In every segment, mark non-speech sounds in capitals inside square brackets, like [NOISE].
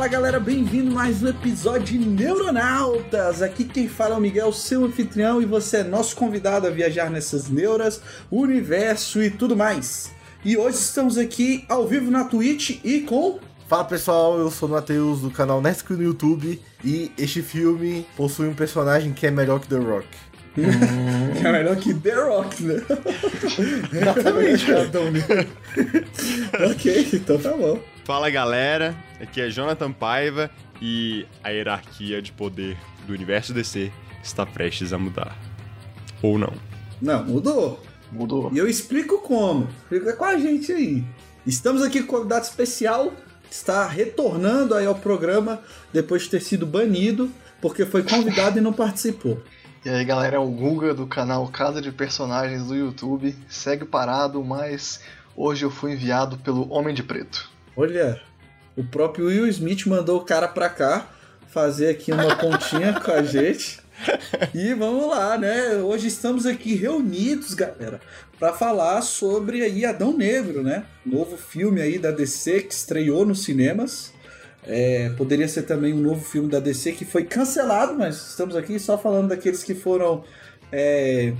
Fala galera, bem-vindo a mais um episódio de Neuronautas. Aqui quem fala é o Miguel, seu anfitrião, e você é nosso convidado a viajar nessas neuras, universo e tudo mais. E hoje estamos aqui ao vivo na Twitch e com. Fala pessoal, eu sou o Matheus do canal Netscreen no YouTube e este filme possui um personagem que é melhor que The Rock. que [LAUGHS] é melhor que The Rock, né? [LAUGHS] Exatamente. [LAUGHS] ok, então tá bom. Fala galera, aqui é Jonathan Paiva e a hierarquia de poder do universo DC está prestes a mudar. Ou não. Não, mudou. Mudou. E eu explico como. Fica com a gente aí. Estamos aqui com um convidado especial, que está retornando aí ao programa depois de ter sido banido, porque foi convidado e não participou. E aí galera, é o Guga do canal Casa de Personagens do YouTube. Segue parado, mas hoje eu fui enviado pelo Homem de Preto. Olha, o próprio Will Smith mandou o cara pra cá fazer aqui uma pontinha [LAUGHS] com a gente. E vamos lá, né? Hoje estamos aqui reunidos, galera, para falar sobre aí Adão Negro, né? Novo filme aí da DC que estreou nos cinemas. É, poderia ser também um novo filme da DC que foi cancelado, mas estamos aqui só falando daqueles que foram é,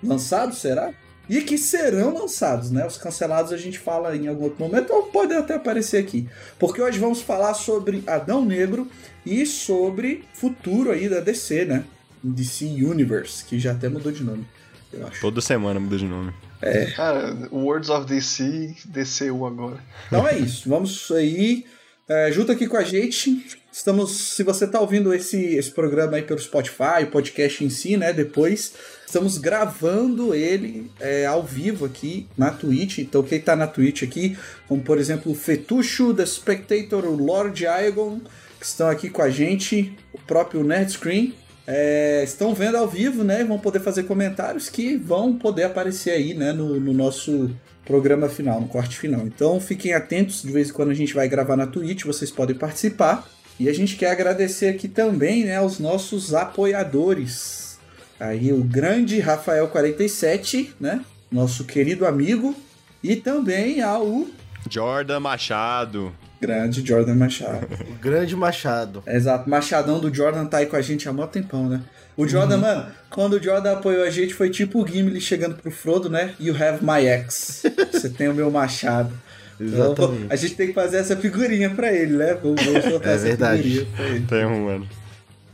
lançados, será? E que serão lançados, né? Os cancelados a gente fala em algum outro momento, ou pode até aparecer aqui. Porque hoje vamos falar sobre Adão Negro e sobre futuro aí da DC, né? DC Universe, que já até mudou de nome, eu acho. Toda semana muda de nome. É. Cara, Words of DC, DCU agora. Então é isso, vamos aí é, junto aqui com a gente. Estamos, se você está ouvindo esse, esse programa aí pelo Spotify, podcast em si, né? Depois estamos gravando ele é, ao vivo aqui na Twitch. Então quem está na Twitch aqui, como por exemplo o Fetucho, The Spectator, o Lord Aegon, que estão aqui com a gente, o próprio Nerd Screen. É, estão vendo ao vivo, né? Vão poder fazer comentários que vão poder aparecer aí, né? No, no nosso programa final, no corte final. Então fiquem atentos, de vez em quando a gente vai gravar na Twitch, vocês podem participar. E a gente quer agradecer aqui também, né, aos nossos apoiadores. Aí o grande Rafael47, né? Nosso querido amigo. E também ao Jordan Machado. grande Jordan Machado. O [LAUGHS] grande Machado. Exato, Machadão do Jordan tá aí com a gente há mó tempão, né? O Jordan, mano, quando o Jordan apoiou a gente, foi tipo o Gimli chegando pro Frodo, né? You have my ex. Você tem o meu machado. Então, [LAUGHS] Exatamente. a gente tem que fazer essa figurinha pra ele, né? Vamos, vamos [LAUGHS] soltar É essa verdade. figurinha pra ele. Tem um, mano.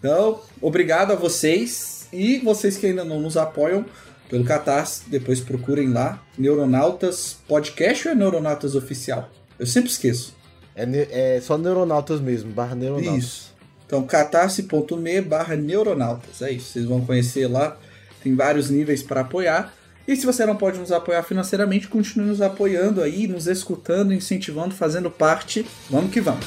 Então, obrigado a vocês e vocês que ainda não nos apoiam pelo Catarse, depois procurem lá. Neuronautas Podcast ou é Neuronautas Oficial? Eu sempre esqueço. É, é só Neuronautas mesmo, barra Neuronautas. Isso. Então, catarse.me barra neuronautas. É isso, vocês vão conhecer lá. Tem vários níveis para apoiar. E se você não pode nos apoiar financeiramente, continue nos apoiando aí, nos escutando, incentivando, fazendo parte. Vamos que vamos.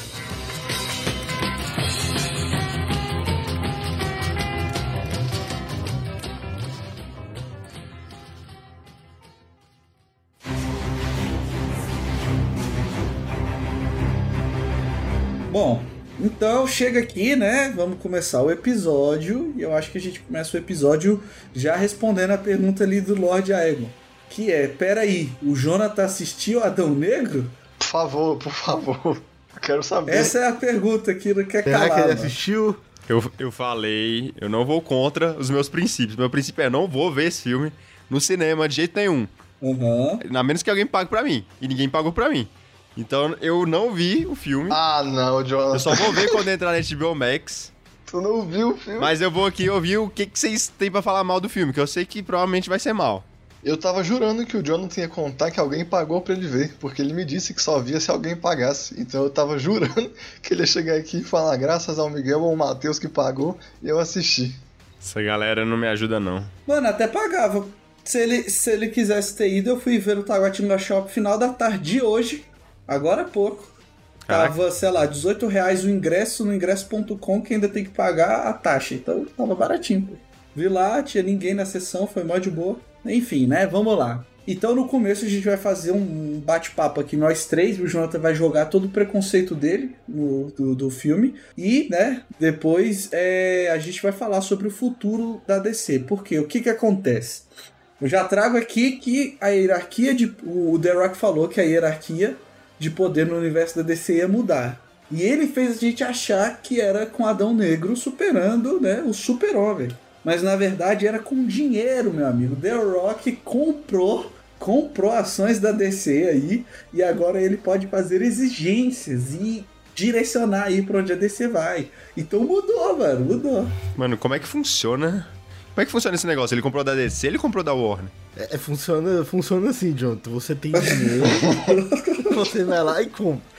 Bom, então chega aqui, né? Vamos começar o episódio. E eu acho que a gente começa o episódio já respondendo a pergunta ali do Lord Aegon. Que é, peraí, o Jonathan assistiu Adão Negro? Por favor, por favor. Eu quero saber. Essa é a pergunta que não quer Será calar. que ele assistiu? Eu, eu falei, eu não vou contra os meus princípios. Meu princípio é não vou ver esse filme no cinema de jeito nenhum. Aham. A menos que alguém pague pra mim. E ninguém pagou pra mim. Então eu não vi o filme. Ah, não, Jonathan. Eu só vou ver quando entrar na HBO Max. Tu não viu o filme? Mas eu vou aqui ouvir o que, que vocês têm pra falar mal do filme, que eu sei que provavelmente vai ser mal. Eu tava jurando que o Jonathan ia contar que alguém pagou pra ele ver, porque ele me disse que só via se alguém pagasse. Então eu tava [LAUGHS] jurando que ele ia chegar aqui e falar graças ao Miguel ou ao Matheus que pagou, e eu assisti. Essa galera não me ajuda, não. Mano, até pagava. Se ele, se ele quisesse ter ido, eu fui ver o Taguatinga Shop final da tarde de hoje. Agora há pouco. Caraca. Tava, sei lá, 18 reais o ingresso no ingresso.com que ainda tem que pagar a taxa. Então tava baratinho. pô. Vi lá, tinha ninguém na sessão, foi mó de boa. Enfim, né? Vamos lá. Então no começo a gente vai fazer um bate-papo aqui, nós três, o Jonathan vai jogar todo o preconceito dele no, do, do filme. E, né, depois é, a gente vai falar sobre o futuro da DC. Porque o que que acontece? Eu já trago aqui que a hierarquia de. O The Rock falou que a hierarquia de poder no universo da DC ia mudar. E ele fez a gente achar que era com Adão Negro superando né, o super-homem. Mas na verdade era com dinheiro, meu amigo. The Rock comprou comprou ações da DC aí e agora ele pode fazer exigências e direcionar aí para onde a DC vai. Então mudou, mano, mudou. Mano, como é que funciona? Como é que funciona esse negócio? Ele comprou da DC, ele comprou da Warner? É, é, funciona, funciona assim, Jonathan. Você tem dinheiro, [LAUGHS] você vai lá e compra.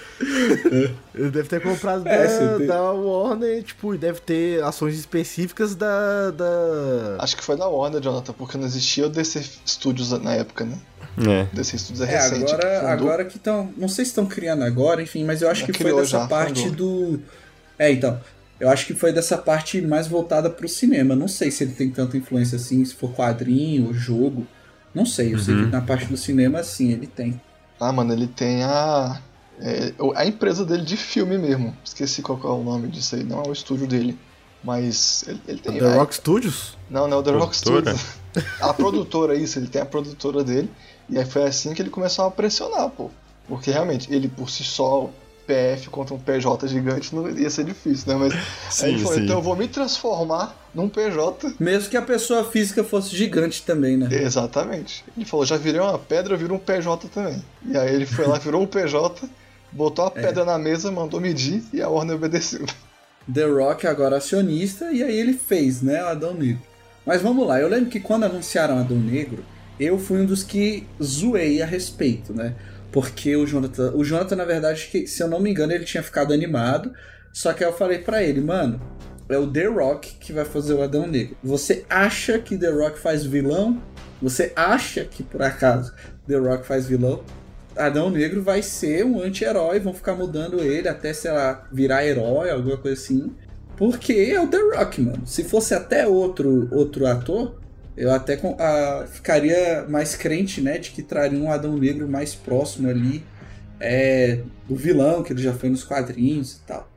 Ele deve ter comprado É, da, Warner, tipo, e deve ter ações específicas da. da... Acho que foi da Warner, Jonathan, porque não existia o DC Studios na época, né? É. DC Studios é É, recente. agora, fundou. agora que estão. Não sei se estão criando agora, enfim, mas eu acho Já que foi dessa já, parte fundou. do. É, então. Eu acho que foi dessa parte mais voltada pro cinema. Não sei se ele tem tanta influência assim, se for quadrinho jogo. Não sei. Eu sei que na parte do cinema, sim, ele tem. Ah, mano, ele tem a. é, o- a empresa dele de filme mesmo. Esqueci qual é o nome disso aí. Não é o estúdio dele. Mas ele, ele tem. The a- Rock Studios? Não, não, é o The Rock Produtora? Studios. A produtora, isso, ele tem a produtora dele. E aí foi assim que ele começou a pressionar, pô. Porque realmente, ele por si só, PF contra um PJ gigante, não ia ser difícil, né? Mas Sim, aí ele falou, sim. então eu vou me transformar num PJ. Mesmo que a pessoa física fosse gigante também, né? Exatamente. Ele falou, já virei uma pedra, eu viro um PJ também. E aí ele foi lá, virou um PJ, botou a pedra na mesa, mandou medir e a Warner obedeceu. The Rock agora acionista, e aí ele fez, né, o Adão Negro. Mas vamos lá, eu lembro que quando anunciaram Adão Negro, eu fui um dos que zoei a respeito, né? Porque o Jonathan, o Jonathan, na verdade, se eu não me engano, ele tinha ficado animado. Só que aí eu falei pra ele, mano, é o The Rock que vai fazer o Adão Negro. Você acha que The Rock faz vilão? Você acha que por acaso The Rock faz vilão? Adão Negro vai ser um anti-herói, vão ficar mudando ele até, sei lá, virar herói, alguma coisa assim. Porque é o The Rock, mano. Se fosse até outro, outro ator, eu até ah, ficaria mais crente, né, de que traria um Adão Negro mais próximo ali é, do vilão, que ele já foi nos quadrinhos e tal.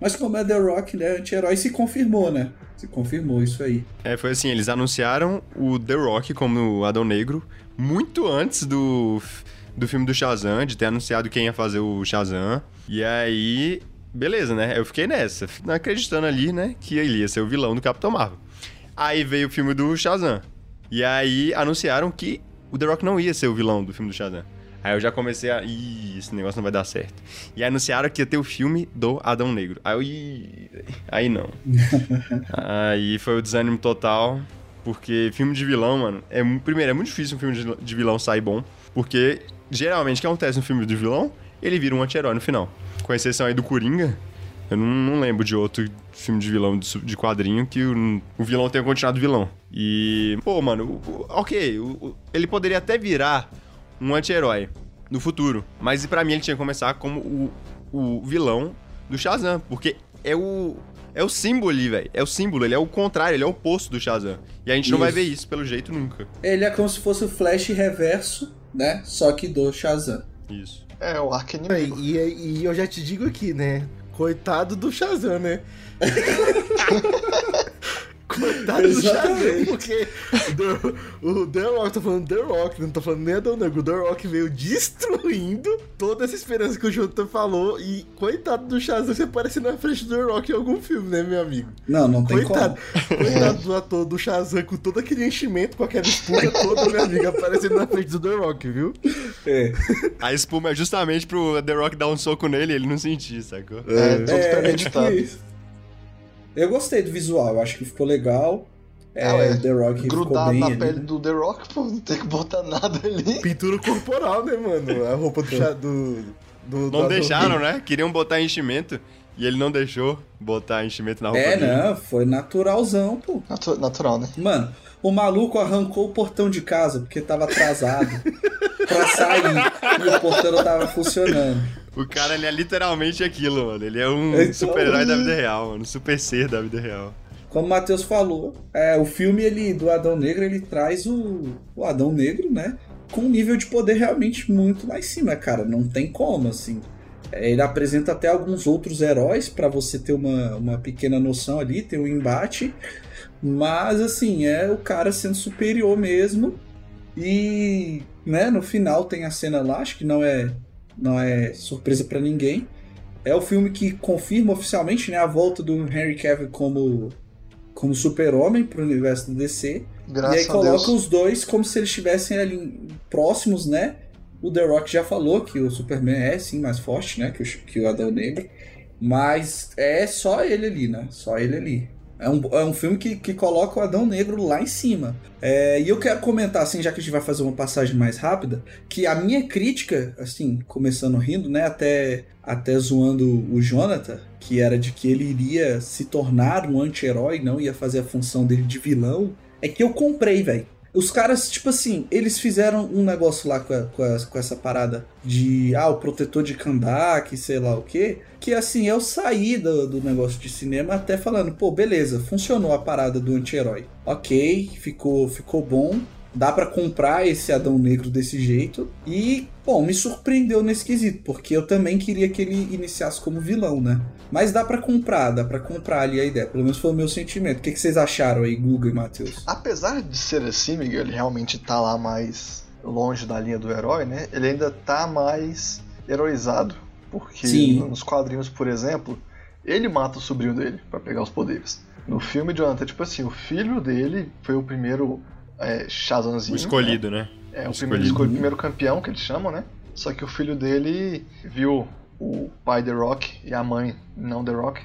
Mas como é The Rock, né, anti-herói, se confirmou, né? Se confirmou isso aí. É, foi assim, eles anunciaram o The Rock como Adão Negro muito antes do, do filme do Shazam, de ter anunciado quem ia fazer o Shazam. E aí, beleza, né? Eu fiquei nessa, acreditando ali, né, que ele ia ser o vilão do Capitão Marvel. Aí veio o filme do Shazam. E aí anunciaram que o The Rock não ia ser o vilão do filme do Shazam. Aí eu já comecei a. Ih, esse negócio não vai dar certo. E anunciaram que ia ter o filme do Adão Negro. Aí eu. Ih, aí não. [LAUGHS] Aí foi o desânimo total, porque filme de vilão, mano, é primeiro é muito difícil um filme de- de vilão sair bom, porque geralmente o que acontece no filme de vilão, ele vira um anti-herói no final. Com exceção aí do Coringa, eu não, não lembro de outro filme de vilão de, de quadrinho que o, o vilão tenha continuado vilão. E, pô, mano, o- o- ok, o- o- ele poderia até virar um anti-herói no futuro, mas pra mim ele tinha que começar como o, o vilão do Shazam, porque é o é o símbolo ali, velho. É o símbolo, ele é o contrário, ele é o oposto do Shazam. E a gente não vai Isso. ver isso pelo jeito nunca. Ele é como se fosse o Flash reverso, né? Só que do Shazam. Isso. É, o arco inimigo. E, e- e eu já te digo aqui, né? Coitado do Shazam, né? [LAUGHS] Coitado do Shazam, Exatamente. porque o, o The Rock, tô falando The Rock, não tô falando nem Adão Negro. O The Rock veio destruindo toda essa esperança que o Jonathan falou. E coitado do Shazam, você aparece na frente do The Rock em algum filme, né, meu amigo? Não, não tem Coitado, como. coitado do ator do Shazam com todo aquele enchimento, com aquela espuma toda, meu amigo, aparecendo na frente do The Rock, viu? É. A espuma é justamente pro The Rock dar um soco nele e ele não sentir, sacou? É, É, é premeditado. isso. Eu gostei do visual, eu acho que ficou legal. É, é. o The Rock ficou Grudado bem na ali, pele né? do The Rock, pô, não tem que botar nada ali. Pintura corporal, né, mano? A roupa do. do, do Não deixaram, né? Queriam botar enchimento e ele não deixou botar enchimento na roupa É, dele. não, foi naturalzão, pô. Natu- Natural, né? Mano, o maluco arrancou o portão de casa porque tava atrasado [LAUGHS] pra sair e o portão não tava funcionando. O cara, ele é literalmente aquilo, mano. Ele é um Então- super-herói da vida real, mano. Um super ser da vida real. Como o Matheus falou, é, o filme ele, do Adão Negro ele traz o, o Adão Negro, né? com um nível de poder realmente muito lá em cima, cara. Não tem como, assim. É, ele apresenta até alguns outros heróis para você ter uma, uma pequena noção ali, ter um embate. Mas, assim, é o cara sendo superior mesmo. E, né, no final tem a cena lá, acho que não é, não é surpresa para ninguém. É o filme que confirma oficialmente né, a volta do Henry Cavill como, como super-homem pro universo do DC. Graças e aí coloca os dois como se eles estivessem ali próximos, né? O The Rock já falou que o Superman é sim mais forte, né? Que o, que o Adão Negro. Mas é só ele ali, né? Só ele ali. É um, é um filme que, que coloca o Adão Negro lá em cima. É, e eu quero comentar, assim, já que a gente vai fazer uma passagem mais rápida, que a minha crítica, assim, começando rindo, né? Até, até zoando o Jonathan, que era de que ele iria se tornar um anti-herói, não ia fazer a função dele de vilão, é que eu comprei, velho. Os caras, tipo assim, eles fizeram um negócio lá com, a- com, a- com essa parada de, ah, o protetor de Kandak, sei lá o quê. Que assim, eu saí do, do negócio de cinema até falando, pô, beleza, funcionou a parada do anti-herói. Ok, ficou, ficou bom. Dá pra comprar esse Adão Negro desse jeito. E, bom, me surpreendeu nesse quesito, porque eu também queria que ele iniciasse como vilão, né? Mas dá pra comprar, dá pra comprar ali a ideia. Pelo menos foi o meu sentimento. O que, que vocês acharam aí, Guga e Matheus? Apesar de ser assim, Miguel, ele realmente tá lá mais longe da linha do herói, né? Ele ainda tá mais heroizado. Porque Sim. nos quadrinhos, por exemplo, ele mata o sobrinho dele pra pegar os poderes. No filme, Jonathan, tipo assim, o filho dele foi o primeiro é, Shazamzinho. O escolhido, né? É, o Escolhido. primeiro, escolhido, o primeiro campeão que eles chamam, né? Só que o filho dele viu o pai The Rock e a mãe não The Rock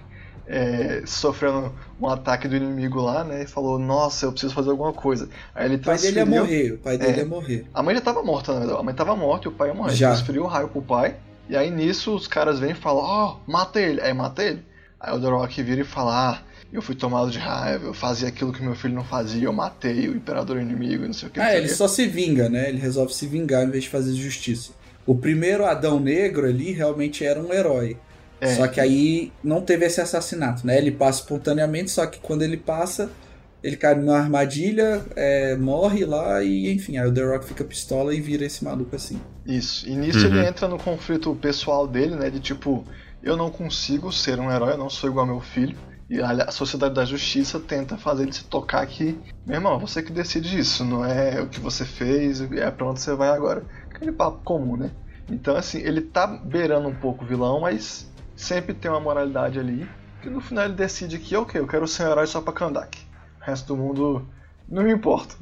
é, sofrendo um ataque do inimigo lá, né? E falou, nossa, eu preciso fazer alguma coisa. Aí ele O pai dele transferiu. ia morrer, o pai dele É. ia morrer. A mãe já tava morta, na verdade. A mãe tava morta e o pai ia morrer. Já. Transferiu o raio pro pai. E aí nisso os caras vêm e falam, ó, mata ele. Aí mata ele. Aí o The Rock vira e fala, ah, eu fui tomado de raiva, eu fazia aquilo que meu filho não fazia, eu matei o imperador inimigo e não sei o que. Ah, ele quê." só se vinga, né? Ele resolve se vingar em vez de fazer justiça. O primeiro Adão Negro ali realmente era um herói. É. Só que aí não teve esse assassinato, né? Ele passa espontaneamente, só que quando ele passa, ele cai numa armadilha, é, morre lá e enfim, aí o The Rock fica pistola e vira esse maluco assim. Isso. E nisso Uhum. ele entra no conflito pessoal dele, né? De tipo, eu não consigo ser um herói, eu não sou igual ao meu filho. E a Sociedade da Justiça tenta fazer ele se tocar que, meu irmão, você que decide isso, não é o que você fez, é pra onde você vai agora. Aquele papo comum, né? Então, assim, ele tá beirando um pouco o vilão, mas sempre tem uma moralidade ali. Que no final ele decide que, ok, eu quero ser um herói só pra Kandak. O resto do mundo não me importa.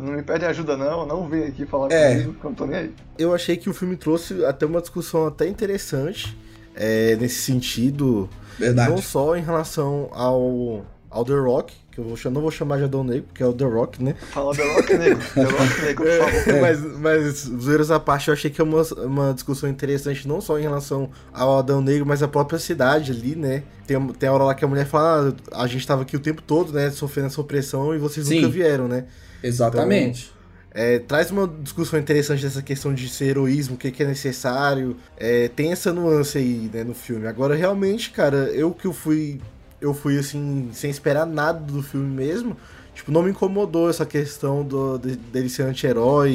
Não me pede ajuda, não. Não vem aqui falar É. comigo, que eu não tô nem aí. Eu achei que o filme trouxe até uma discussão até interessante é, nesse sentido, Verdade. não só em relação ao, ao The Rock, que eu vou, não vou chamar de Adão Negro, porque é o The Rock, né? Fala The Rock Negro. [LAUGHS] The Rock Negro, por favor. mas, mas, zoeiras à parte, eu achei que é uma, uma discussão interessante, não só em relação ao Adão Negro, mas a própria cidade ali, né? Tem, tem a hora lá que a mulher fala, ah, a gente tava aqui o tempo todo, né, sofrendo essa opressão e vocês Sim. nunca vieram, né? Exatamente. É, traz uma discussão interessante dessa questão de ser heroísmo, o que, que é necessário. É, tem essa nuance aí, né, no filme. Agora, realmente, cara, eu que eu fui. Eu fui assim, sem esperar nada do filme mesmo. Tipo, não me incomodou essa questão do, de- dele ser anti-herói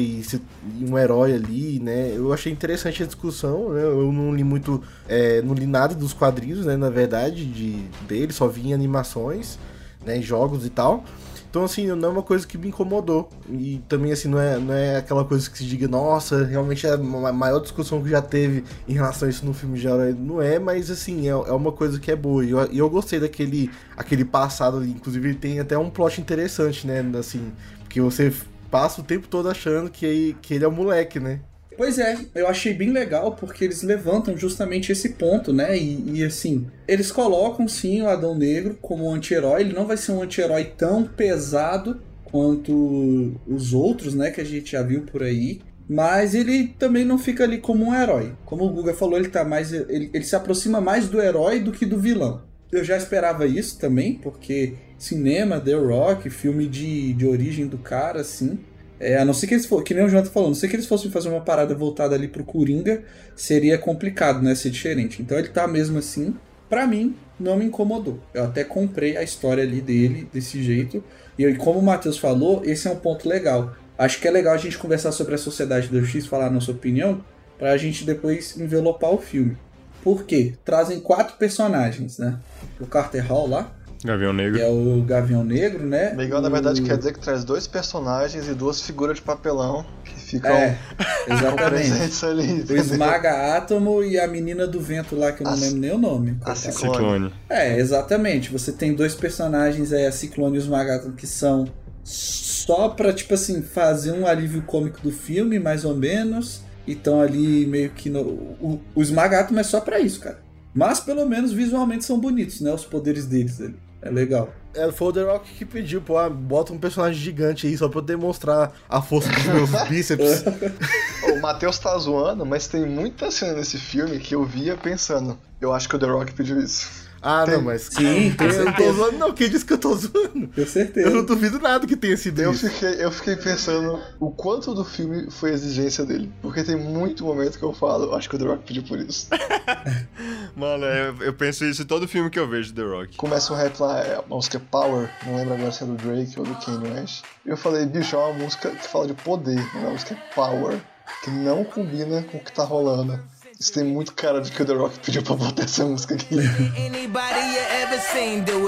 e um herói ali, né? Eu achei interessante a discussão, né? Eu não li muito. é, não li nada dos quadrinhos, né? Na verdade, de, dele, só vi em animações, né? Em jogos e tal. Então, assim, não é uma coisa que me incomodou. E também, assim, não é, não é aquela coisa que se diga, nossa, realmente é a ma- maior discussão que já teve em relação a isso no filme de herói. Não é, mas, assim, é, é uma coisa que é boa. E eu, eu gostei daquele aquele passado ali. Inclusive, tem até um plot interessante, né? Assim, porque você passa o tempo todo achando que, que ele é um moleque, né? Pois é, eu achei bem legal porque eles levantam justamente esse ponto, né? E, e, assim, eles colocam sim o Adão Negro como um anti-herói. Ele não vai ser um anti-herói tão pesado quanto os outros, né? Que a gente já viu por aí. Mas ele também não fica ali como um herói. Como o Guga falou, ele tá mais. Ele, ele se aproxima mais do herói do que do vilão. Eu já esperava isso também, porque cinema, The Rock, filme de, de origem do cara, assim. É, a não ser que eles fossem, que nem o Jonathan falou, a não ser que eles fossem fazer uma parada voltada ali pro Coringa, seria complicado, né, ser diferente. Então ele tá mesmo assim, pra mim, não me incomodou. Eu até comprei a história ali dele, desse jeito. E como o Matheus falou, esse é um ponto legal. acho que é legal a gente conversar sobre a Sociedade da Justiça, falar a nossa opinião, pra gente depois envelopar o filme. Por quê? Trazem quatro personagens, né? O Carter Hall lá, Gavião que Negro. é o Gavião Negro, né? Miguel, na verdade, O- quer dizer que traz dois personagens e duas figuras de papelão que ficam É, [LAUGHS] exatamente. ali. o? Esmaga Átomo e a menina do vento lá, que eu não A- lembro nem o nome. a. Ciclone. Ciclone. É, exatamente. Você tem dois personagens aí, a Ciclone e o Esmaga que são só pra, tipo assim, fazer um alívio cômico do filme, mais ou menos. E estão ali meio que no. O, o Esmaga Átomo é só pra isso, cara. Mas pelo menos visualmente são bonitos, né? Os poderes deles ali. É legal. É, foi o The Rock que pediu, pô, ah, bota um personagem gigante aí só pra eu demonstrar a força dos meus [LAUGHS] bíceps. [LAUGHS] O Matheus tá zoando, mas tem muita cena nesse filme que eu via pensando. Eu acho que o The Rock pediu isso. Ah, Tem. não, mas. Sim, com Eu não tô zoando, não. Quem disse que eu tô zoando? Com certeza. Eu não duvido nada que tenha sido Eu isso. fiquei, eu fiquei pensando o quanto do filme foi a exigência dele. Porque tem muito momento que eu falo, eu acho que o The Rock pediu por isso. [LAUGHS] Mano, eu, eu penso isso em todo filme que eu vejo The Rock. Começa um rap lá, é a música Power, não lembro agora se é do Drake ou do Kanye West. Eu falei, bicho, é uma música que fala de poder, não é uma música Power, que não combina com o que tá rolando. Isso tem muito cara de que o The Rock pediu pra botar essa música aqui. [LAUGHS] Anybody you ever seen do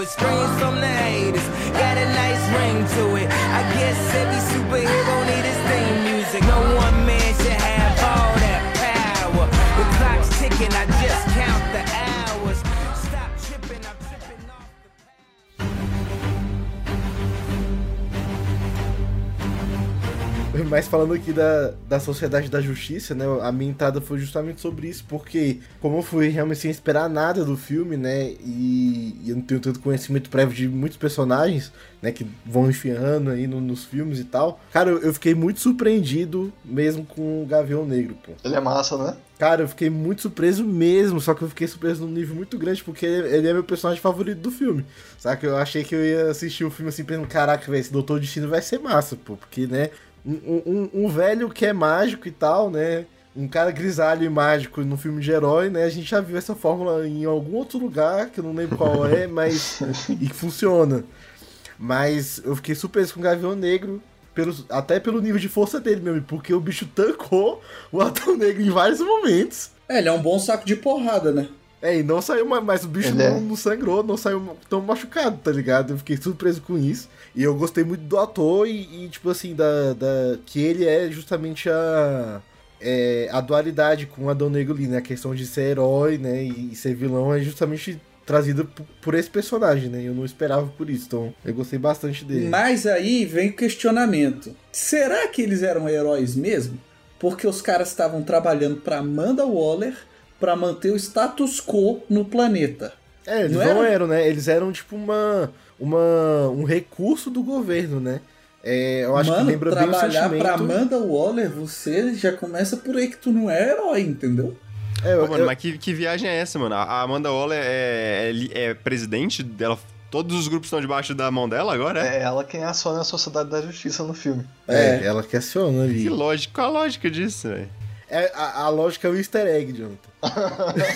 [LAUGHS] Mas falando aqui da, da Sociedade da Justiça, né? A minha entrada foi justamente sobre isso, porque como eu fui realmente sem esperar nada do filme, né? E, e eu não tenho tanto conhecimento prévio de muitos personagens, né? Que vão enfiando aí no- nos filmes e tal. Cara, eu, eu fiquei muito surpreendido mesmo com o Gavião Negro, pô. Ele é massa, né? Cara, eu fiquei muito surpreso mesmo, só que eu fiquei surpreso num nível muito grande, porque ele é meu personagem favorito do filme. Sabe? Eu achei que eu ia assistir o filme assim, pensando, caraca, velho, esse Doutor Destino vai ser massa, pô. Porque, né, um, um, um velho que é mágico e tal, né? Um cara grisalho e mágico no filme de herói, né? A gente já viu essa fórmula em algum outro lugar, que eu não lembro qual é, [LAUGHS] mas. e que funciona. Mas eu fiquei surpreso com o Gavião Negro, pelos, até pelo nível de força dele mesmo, porque o bicho tancou o Adão Negro em vários momentos. É, ele é um bom saco de porrada, né? É, e não saiu, ma- mas o bicho Ele não, é. não sangrou, não saiu tão machucado, tá ligado? Eu fiquei surpreso com isso. E eu gostei muito do ator e, e, tipo assim, da, da. Que ele é justamente a. é, a dualidade com Adão Negro ali, né? A questão de ser herói, né? E, ser vilão é justamente trazida por, esse personagem, né? Eu não esperava por isso. Então, eu gostei bastante dele. Mas aí vem o questionamento. Será que eles eram heróis mesmo? Porque os caras estavam trabalhando pra Amanda Waller pra manter o status quo no planeta. É, eles Não não, era? eram, né? Eles eram tipo uma, uma um recurso do governo, né? É, eu acho Mano, que lembra bem o trabalhar sentimento. pra Amanda Waller, você já começa por aí que tu não é herói, entendeu? É, eu- Pô, mano, eu- mas que, que viagem é essa, mano? A Amanda Waller é, é, é presidente dela. Todos os grupos estão debaixo da mão dela agora? É? É ela quem aciona a Sociedade da Justiça no filme. é, ela questiona ali. Que lógica, qual a lógica disso, velho? É, a, a lógica é o easter egg, Jonathan.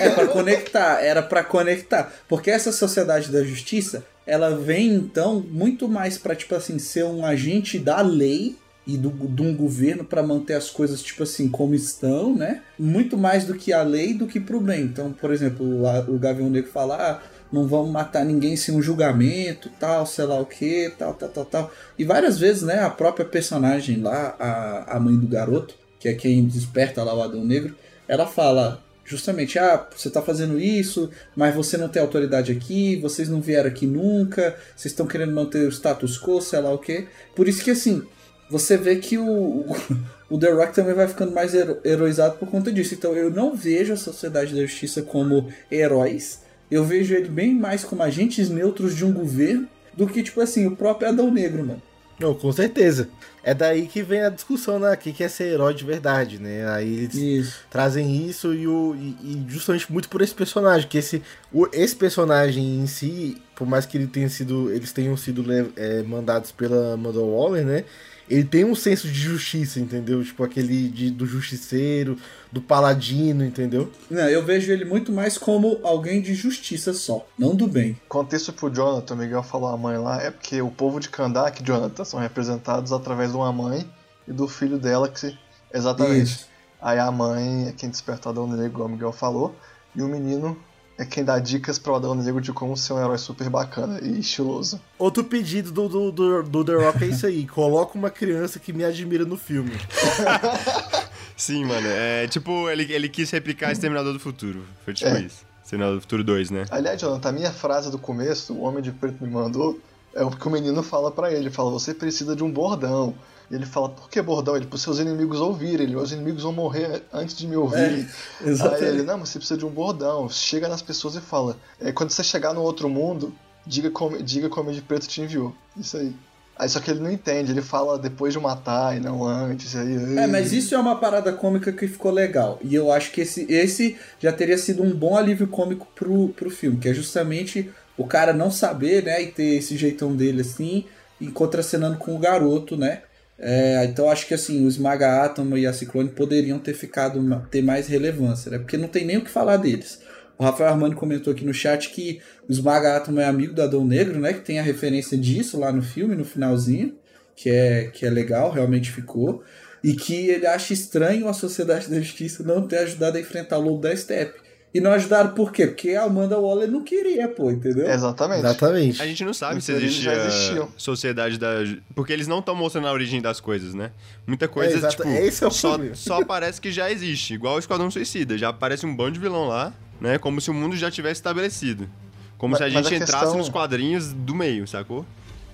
É pra conectar, era pra conectar. Porque essa sociedade da justiça, ela vem então muito mais pra, tipo assim, ser um agente da lei e do, de um governo pra manter as coisas, tipo assim, como estão, né? Muito mais do que a lei do que pro bem. Então, por exemplo, o, o Gavião Negro fala, ah, não vamos matar ninguém sem um julgamento, tal, sei lá o que, tal, tal, tal, tal. E várias vezes, né, a própria personagem lá, a, a mãe do garoto, que é quem desperta lá o Adão Negro, ela fala justamente, ah, você tá fazendo isso, mas você não tem autoridade aqui, vocês não vieram aqui nunca, vocês estão querendo manter o status quo, sei lá o quê. Por isso que assim, você vê que o, [LAUGHS] o The Rock também vai ficando mais hero- heroizado por conta disso. Então eu não vejo a Sociedade da Justiça como heróis, eu vejo ele bem mais como agentes neutros de um governo do que, tipo assim, o próprio Adão Negro, mano. Não, com certeza. É daí que vem a discussão, né? O que é ser herói de verdade, né? Aí eles Isso. trazem isso e, o, e, e justamente muito por esse personagem, que esse, o, esse personagem em si, por mais que ele tenha sido, eles tenham sido le- é, mandados pela Amanda Waller, né? Ele tem um senso de justiça, entendeu? Tipo aquele de- do justiceiro, do paladino, entendeu? Não, eu vejo ele muito mais como alguém de justiça só, não do bem. Contexto pro Jonathan, o Miguel falou a mãe lá, é porque o povo de Kandak, Jonathan, são representados através de uma mãe e do filho dela, que se... Exatamente. Isso. Aí a mãe é quem desperta o Adão Negro, igual o Miguel falou, e o menino é quem dá dicas pro Adão Negro de como ser um herói super bacana e estiloso. Outro pedido do, do, do, do The Rock é isso aí. [LAUGHS] Coloca uma criança que me admira no filme. [LAUGHS] Sim, mano. É tipo, ele, ele quis replicar Exterminador do Futuro. Foi tipo É. isso. Exterminador do Futuro 2, né? Aliás, Jonathan, a minha frase do começo, o Homem de Preto me mandou, é o que o menino fala pra ele. Ele fala, você precisa de um bordão. E ele fala, por que bordão? Ele, para seus inimigos ouvirem. Ele, meus inimigos vão morrer antes de me ouvir. Aí exatamente. ele, não, mas você precisa de um bordão. Chega nas pessoas e fala, é, quando você chegar no outro mundo, diga como, diga como de Preto te enviou. Isso aí. Aí só que ele não entende, ele fala depois de matar e não antes. Aí, É, mas isso é uma parada cômica que ficou legal. E eu acho que esse, esse já teria sido um bom alívio cômico pro, pro filme, que é justamente o cara não saber, né, e ter esse jeitão dele assim, e contracenando com o garoto, né? É, então acho que assim, o Esmaga Átomo e a Ciclone poderiam ter ficado ter mais relevância, né? Porque não tem nem o que falar deles. O Rafael Armani comentou aqui no chat que o Esmaga Átomo é amigo do Adão Negro, né? Que tem a referência disso lá no filme, no finalzinho, que é, que é legal, realmente ficou. E que ele acha estranho a Sociedade da Justiça não ter ajudado a enfrentar o Lobo da Steppe. E não ajudaram por quê? Porque a Amanda Waller não queria, pô, entendeu? Exatamente. Exatamente. A gente não sabe se Então, existe já a sociedade da. Porque eles não estão mostrando a origem das coisas, né? Muita coisa, É, exato. tipo, Esse é o só, problema. só parece que já existe. Igual o Esquadrão Suicida. Já aparece um bando de vilão lá, né? Como se o mundo já tivesse estabelecido. Como Mas- se a gente a entrasse questão- nos quadrinhos do meio, sacou?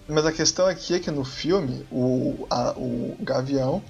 Mas a questão aqui é que no filme, o, a- o Gavião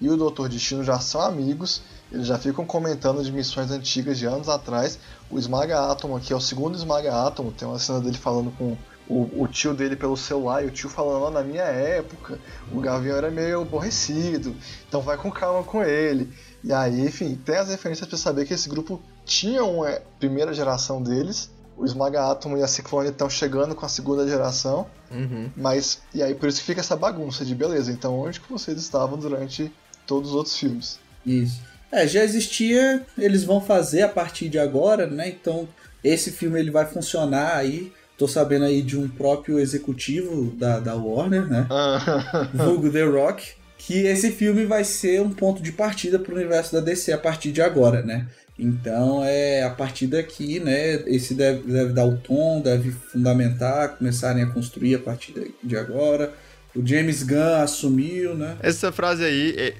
e o Doutor Destino já são amigos, eles já ficam comentando de missões antigas de anos atrás. O Esmaga Átomo aqui é o segundo Esmaga Átomo, tem uma cena dele falando com o, o tio dele pelo celular, e o tio falando, ó, na minha época, o Gavião era meio aborrecido, então vai com calma com ele. E aí, enfim, tem as referências pra saber que esse grupo tinha uma primeira geração deles, o Esmaga Átomo e a Ciclone estão chegando com a segunda geração, Uhum. mas, e aí por isso que fica essa bagunça de beleza. Então, onde que vocês estavam durante todos os outros filmes? Isso. É, já existia, eles vão fazer a partir de agora, né? Então, esse filme ele vai funcionar aí. Tô sabendo aí de um próprio executivo da, da Warner, né? [LAUGHS] Vulgo The Rock. Que esse filme vai ser um ponto de partida pro universo da DC a partir de agora, né? Então, é a partir daqui, né? Esse deve, deve dar o tom, deve fundamentar, começarem a construir a partir de- de agora. O James Gunn assumiu, né? Essa frase aí é.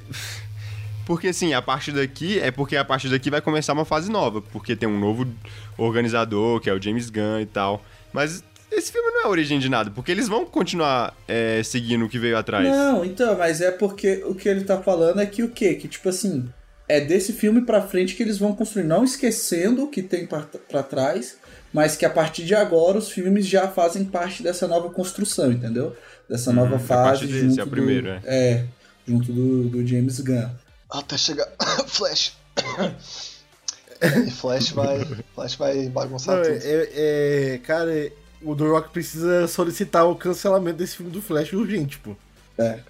Porque assim, a partir daqui é porque a partir daqui vai começar uma fase nova. Porque tem um novo organizador, que é o James Gunn e tal. Mas esse filme não é a origem de nada, porque eles vão continuar é, seguindo o que veio atrás. Não, então, mas é porque o que ele tá falando é que o quê? Que tipo assim, é desse filme pra frente que eles vão construir, não esquecendo o que tem pra, pra trás, mas que a partir de agora os filmes já fazem parte dessa nova construção, entendeu? Dessa nova a fase partir desse, junto é o primeiro, do, é. é, junto do, do James Gunn. Até chegar [COUGHS] Flash. e [COUGHS] Flash vai, Flash vai bagunçar Não, tudo. é, é- é- cara, o The Rock precisa solicitar o cancelamento desse filme do Flash urgente, pô.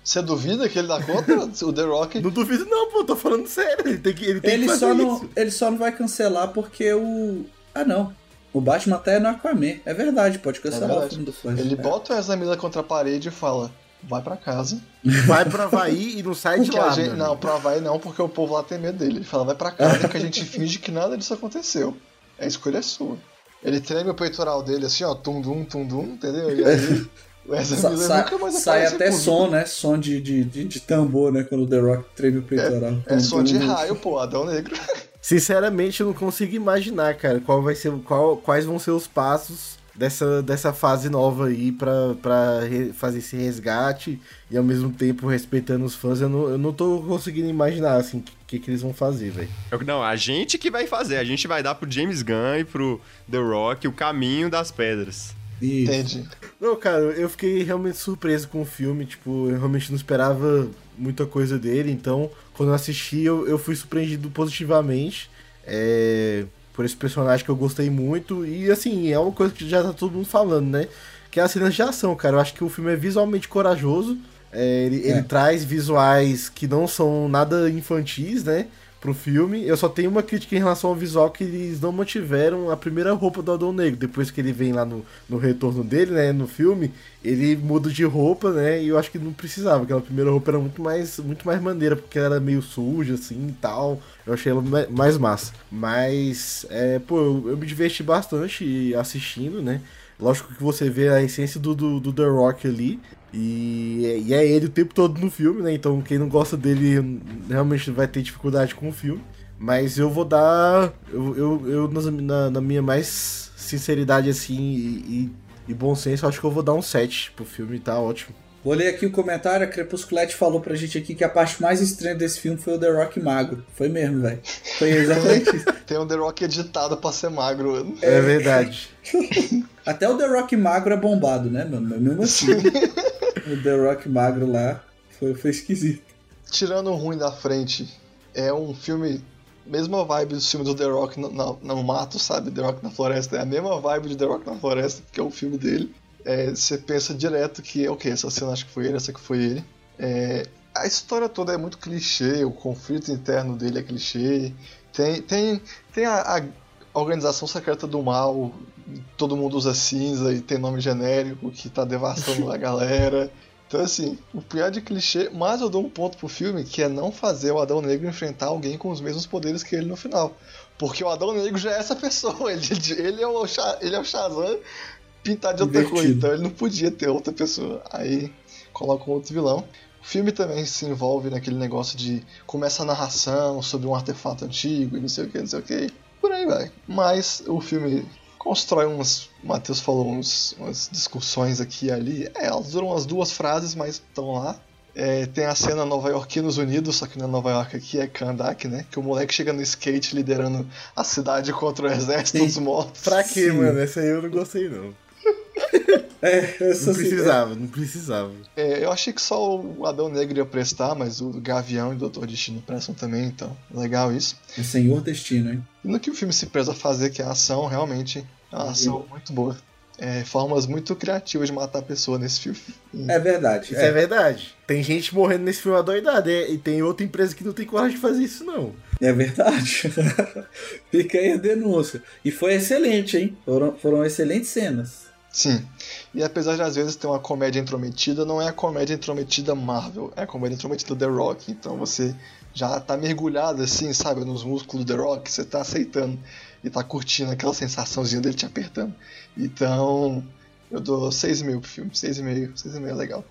Você duvida que ele dá conta? o The Rock Não duvido não, pô, tô falando sério. Ele tem que, ele tem Ele que fazer só, isso. não, ele só não vai cancelar porque o. Ah, não. O Batman até é no Aquaman. É verdade, pode cancelar o verdade. filme do Flash. Ele É. bota o Ezra Miller contra a parede e fala: vai pra casa. Vai pra Havaí e não sai de Porque lá, a gente, não, pra Havaí não, porque o povo lá tem medo dele. Ele fala: vai pra casa que a gente [LAUGHS] finge que nada disso aconteceu. A escolha é sua. Ele treme o peitoral dele assim, ó, tum-dum, tum-dum, entendeu? E aí o Ezra Sa- nunca mais sai até público. som, né? Som de, de, de, de tambor, né? Quando o The Rock treme o peitoral. É som de raio, pô, Adão Negro. Sinceramente, eu não consigo imaginar, cara, qual vai ser, qual, quais vão ser os passos dessa, dessa fase nova aí pra, pra fazer esse resgate e ao mesmo tempo respeitando os fãs. Eu não, eu não tô conseguindo imaginar, assim, o que, que, que eles vão fazer, velho. Eu- Não, a gente que vai fazer. A gente vai dar pro James Gunn e pro The Rock o caminho das pedras. Isso. Entendi. Não, cara, eu fiquei realmente surpreso com o filme, tipo, eu realmente não esperava muita coisa dele, então, quando eu assisti, eu, eu fui surpreendido positivamente, é, por esse personagem que eu gostei muito, e assim, é uma coisa que já tá todo mundo falando, né, que é a cenas de ação, cara, eu acho que o filme é visualmente corajoso, é, ele, ele É. traz visuais que não são nada infantis, né, pro filme. Eu só tenho uma crítica em relação ao visual que eles não mantiveram a primeira roupa do Adão Negro. Depois que ele vem lá no, no retorno dele, né, no filme, ele muda de roupa, né, e eu acho que não precisava. Aquela primeira roupa era muito mais, muito mais maneira, porque ela era meio suja, assim, e tal. Eu achei ela ma- mais massa. Mas, é, pô, eu, eu me diverti bastante assistindo, né. Lógico que você vê a essência do, do, do The Rock ali. E, e é ele o tempo todo no filme, né? Então quem não gosta dele realmente vai ter dificuldade com o filme. Mas eu vou dar. Eu, eu, eu na, na minha mais sinceridade, assim, e, e- e bom senso, acho que eu vou dar um 7 pro filme, tá ótimo. Vou ler aqui o comentário. A Crepusculete falou pra gente aqui que a parte mais estranha desse filme foi o The Rock magro. Foi mesmo, velho. Foi exatamente isso. [LAUGHS] Tem um The Rock editado pra ser magro. É, verdade. [LAUGHS] Até o The Rock magro é bombado, né, mano? Mas mesmo assim, [LAUGHS] o The Rock magro lá foi, foi esquisito. Tirando o ruim da frente, é um filme. Mesma vibe do filme do The Rock no, na- no mato, sabe? The Rock na floresta. É a mesma vibe de The Rock na floresta, que é o filme dele. É, você pensa direto que, ok, essa cena acho que foi ele, essa que foi ele. É, a história toda é muito clichê, o conflito interno dele é clichê. Tem, tem, tem a, a organização secreta do mal, todo mundo usa cinza e tem nome genérico que tá devastando a galera. Então, assim, o pior de clichê, mas eu dou um ponto pro filme que é não fazer o Adão Negro enfrentar alguém com os mesmos poderes que ele no final. Porque o Adão Negro já é essa pessoa, [LAUGHS] ele, ele, é, o, ele é o Shazam pintado de outra Invertido. cor, então ele não podia ter outra pessoa. Aí coloca um outro vilão. O filme também se envolve naquele negócio de começa a narração sobre um artefato antigo e não sei o que, não sei o que. Por aí vai. Mas o filme constrói uns. O Matheus falou uns, umas discussões aqui e ali. É, elas duram umas duas frases, mas estão lá. É, tem a cena Nova Yorkinos Unidos, só que não é Nova York aqui, é Kandak, né? Que o moleque chega no skate liderando a cidade contra o exército dos mortos. Pra quê, Sim. mano? Essa aí eu não gostei, não. É, essa Não assim, precisava, não precisava. É, eu achei que só o Adão Negro ia prestar, mas o Gavião e o Doutor Destino prestam também, então legal isso. é Senhor Destino, hein? E no que o filme se preza a fazer, que é a ação, realmente, é uma ação muito boa. É, formas muito criativas de matar a pessoa nesse filme. É verdade. Isso é. É, verdade. Tem gente morrendo nesse filme adoidado. é, E tem outra empresa que não tem coragem de fazer isso, não. é verdade. [LAUGHS] Fica aí a denúncia. E foi excelente, hein? Foram, foram excelentes cenas. Sim. E apesar de às vezes ter uma comédia intrometida, não é a comédia intrometida Marvel, é a comédia intrometida The Rock. Então você já tá mergulhado assim, sabe, nos músculos do The Rock, você tá aceitando e tá curtindo aquela sensaçãozinha dele te apertando. Então, eu dou 6,5 pro filme, 6,5, 6,5 é legal.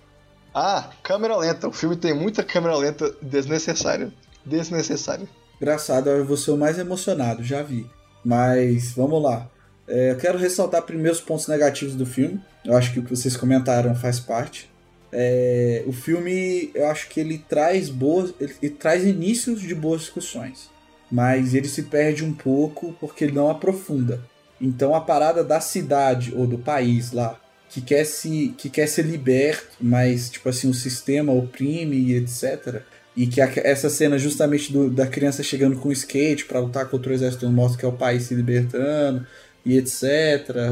Ah, câmera lenta. O filme tem muita câmera lenta desnecessária. Desnecessária. Engraçado, eu vou ser o mais emocionado, já vi. Mas vamos lá. É, eu quero ressaltar primeiro os pontos negativos do filme. Eu acho que o que vocês comentaram faz parte. É, o filme, eu acho que ele traz boas, ele, ele traz inícios de boas discussões, mas ele se perde um pouco porque ele não aprofunda. Então a parada da cidade ou do país lá que quer se que quer ser liberto, mas tipo assim o sistema oprime e etc. E que a- essa cena justamente do- da criança chegando com o skate pra lutar contra o exército mostra que é o país se libertando e etc.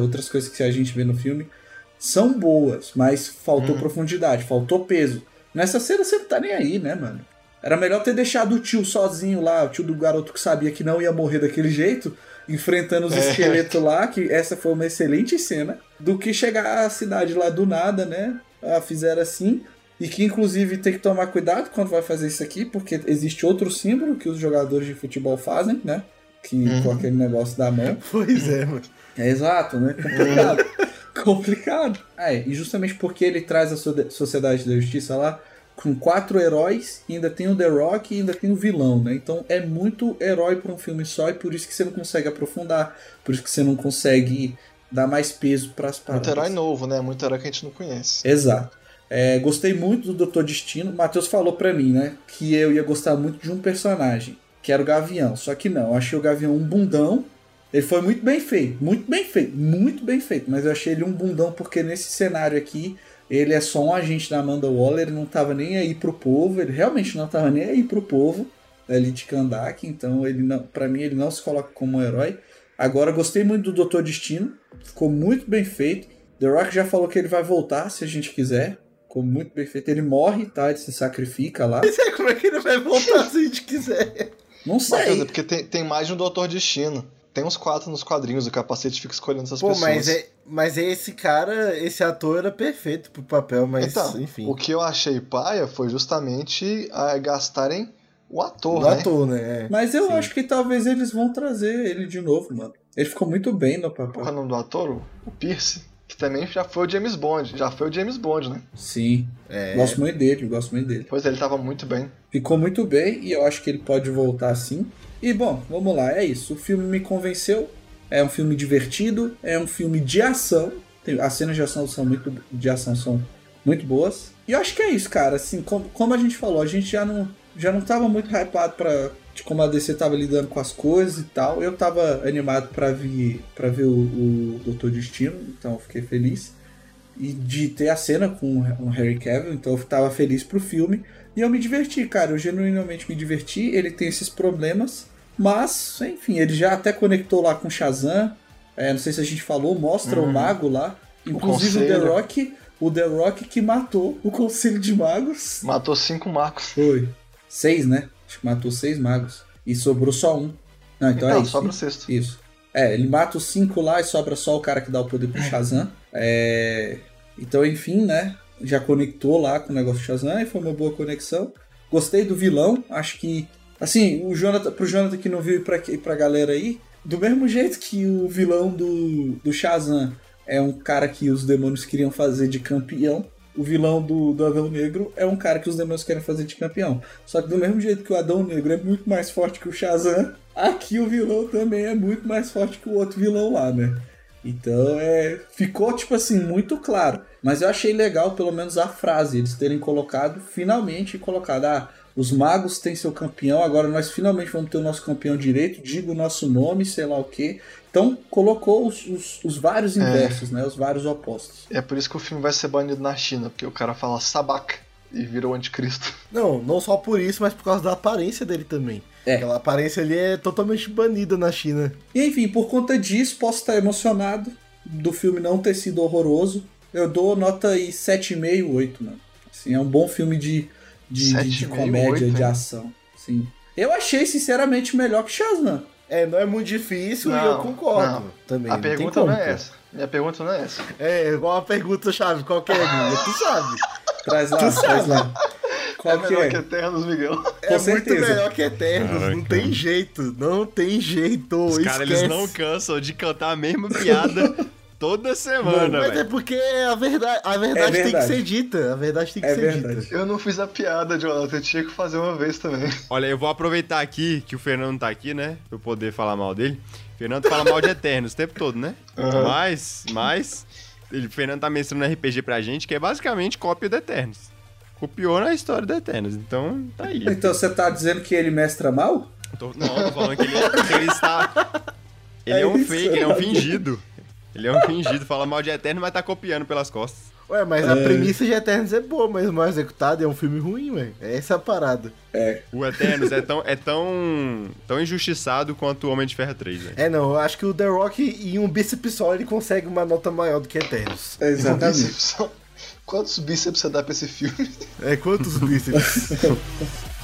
Outras coisas que a gente vê no filme são boas, mas faltou Uhum. profundidade, faltou peso. Nessa cena você não tá nem aí, né, mano? Era melhor ter deixado o tio sozinho lá, o tio do garoto que sabia que não ia morrer daquele jeito, enfrentando os É. esqueletos lá, que essa foi uma excelente cena, do que chegar à cidade lá do nada, né? Ah, fizeram assim. E que inclusive tem que tomar cuidado quando vai fazer isso aqui, porque existe outro símbolo que os jogadores de futebol fazem, né? Que com aquele negócio da mão. [LAUGHS] Pois é, mano. É exato, né? Complicado. Complicado. É, e justamente porque ele traz a so- Sociedade da Justiça lá com quatro heróis, ainda tem o The Rock e ainda tem o vilão, né? Então é muito herói para um filme só, e por isso que você não consegue aprofundar, por isso que você não consegue dar mais peso para as Muito paradas. herói novo, né? Muito herói que a gente não conhece. Exato. É, gostei muito do Doutor Destino. O Matheus falou pra mim, né? Que eu ia gostar muito de um personagem, que era o Gavião. Só que não, eu achei o Gavião um bundão. Ele foi muito bem feito, muito bem feito, muito bem feito. Mas eu achei ele um bundão porque nesse cenário aqui, ele é só um agente da Amanda Waller, não tava nem aí pro povo, ele realmente não tava nem aí pro povo ali de Kandak. Então, ele não, para mim, ele não se coloca como um herói. Agora, gostei muito do Doutor Destino, ficou muito bem feito. The Rock já falou que ele vai voltar se a gente quiser. Ficou muito bem feito. Ele morre, tá? Ele se sacrifica lá. [LAUGHS] Pois é, como é que ele vai voltar se a gente quiser? Não Mas, quer sei. dizer, porque tem, tem mais de um Doutor Destino. Tem uns quatro nos quadrinhos, o capacete fica escolhendo essas Pô, pessoas. mas, é, mas esse cara, esse ator era perfeito pro papel, mas então, enfim. o que eu achei paia foi justamente ah, gastarem o ator, Do né? ator, né? É. Mas eu Sim. acho que talvez eles vão trazer ele de novo, mano. Ele ficou muito bem no Qual é o papel. nome do ator? O- O Pierce. Que também já foi o James Bond. Já foi o James Bond, né? Sim. É. Gosto muito dele, gosto muito dele. Pois é, ele tava muito bem. Ficou muito bem e eu acho que ele pode voltar sim. E bom, vamos lá, é isso. O filme me convenceu. É um filme divertido, é um filme de ação. Tem- As cenas de ação são muito de ação são muito boas. E eu acho que é isso, cara. Assim, como, como a gente falou, a gente já não já não tava muito hypado para de como a DC tava lidando com as coisas e tal. Eu tava animado pra ver para ver o, o Doutor Destino, então eu fiquei feliz e de ter a cena com o Harry Cavill, então eu tava feliz pro filme. E eu me diverti, cara, eu genuinamente me diverti. Ele tem esses problemas, mas, enfim, ele já até conectou lá com Shazam. É, não sei se a gente falou, mostra o mago lá. Inclusive o, The conselho. Rock, o The Rock que matou o Conselho de Magos. Matou cinco magos. Foi. Seis, né? Acho que matou seis magos. E sobrou só um. Não, então, Então, é isso. sobra o sexto. Isso. É, ele mata os cinco lá e sobra só o cara que dá o poder pro Shazam. É, Então, enfim, né? Já conectou lá com o negócio do Shazam e foi uma boa conexão. Gostei do vilão, acho que. Assim, o Jonathan, pro Jonathan que não viu e pra, e pra galera aí, do mesmo jeito que o vilão do, do Shazam é um cara que os demônios queriam fazer de campeão, o vilão do, do Adão Negro é um cara que os demônios querem fazer de campeão. Só que do mesmo jeito que o Adão Negro é muito mais forte que o Shazam, aqui o vilão também é muito mais forte que o outro vilão lá, né? Então é. Ficou, tipo assim, muito claro. Mas eu achei legal, pelo menos, a frase, eles terem colocado, finalmente colocado, ah, os magos têm seu campeão, agora nós finalmente vamos ter o nosso campeão direito, diga o nosso nome, sei lá o quê. Então colocou os, os, os vários inversos, né? Os vários opostos. É por isso que o filme vai ser banido na China, porque o cara fala sabac e virou anticristo. [LAUGHS] Não, não só por isso, mas por causa da aparência dele também. É. Aquela aparência ali é totalmente banida na China. E enfim, por conta disso, posso estar emocionado do filme não ter sido horroroso. Eu dou nota aí 7,5, 8, mano. Assim, é um bom filme de, de, de, de 7,5, comédia, 8, de hein? ação. Sim. Eu achei, sinceramente, melhor que Shazam. É, não é muito difícil e Não, eu concordo não. também. A não pergunta não é essa. Minha pergunta não é essa. É, igual a pergunta chave, qual que é? Tu sabe. Traz lá, Tu traz sabe. lá. Qual é que melhor é? que Eternos, Miguel. É muito certeza. melhor que Eternos, não Caraca. tem jeito, não tem jeito. Os caras, eles não cansam de cantar a mesma piada toda semana, Mas é velho. porque a verdade, a verdade, tem que verdade. ser dita. A verdade tem que É ser verdade. dita. Eu não fiz a piada, Jonathan. Eu tinha que fazer uma vez também. Olha, eu vou aproveitar aqui que o Fernando tá aqui, né? Pra eu poder falar mal dele. O Fernando fala mal de Eternos o tempo todo, né? Aham. Mas, mas, ele, o Fernando tá mestrando um RPG pra gente que é basicamente cópia do Eternos. Copiou na história do Eternos, então tá aí. Então você tá dizendo que ele mestra mal? Tô- não, tô falando que ele, que ele está. Ele é, É um isso, fake, ele é um fingido. Ele é um fingido, fala mal de Eterno, mas tá copiando pelas costas. Ué, mas a premissa de Eternos é boa, mas mal executado é um filme ruim, ué. Essa é a parada. O Eternos é tão, é tão, tão injustiçado quanto o Homem de Ferro 3, velho. É, não, eu acho que o The Rock em um bíceps só ele consegue uma nota maior do que Eternos. Exatamente. Bíceps. [LAUGHS] Quantos bíceps você dá pra esse filme? É, quantos bíceps? [LAUGHS]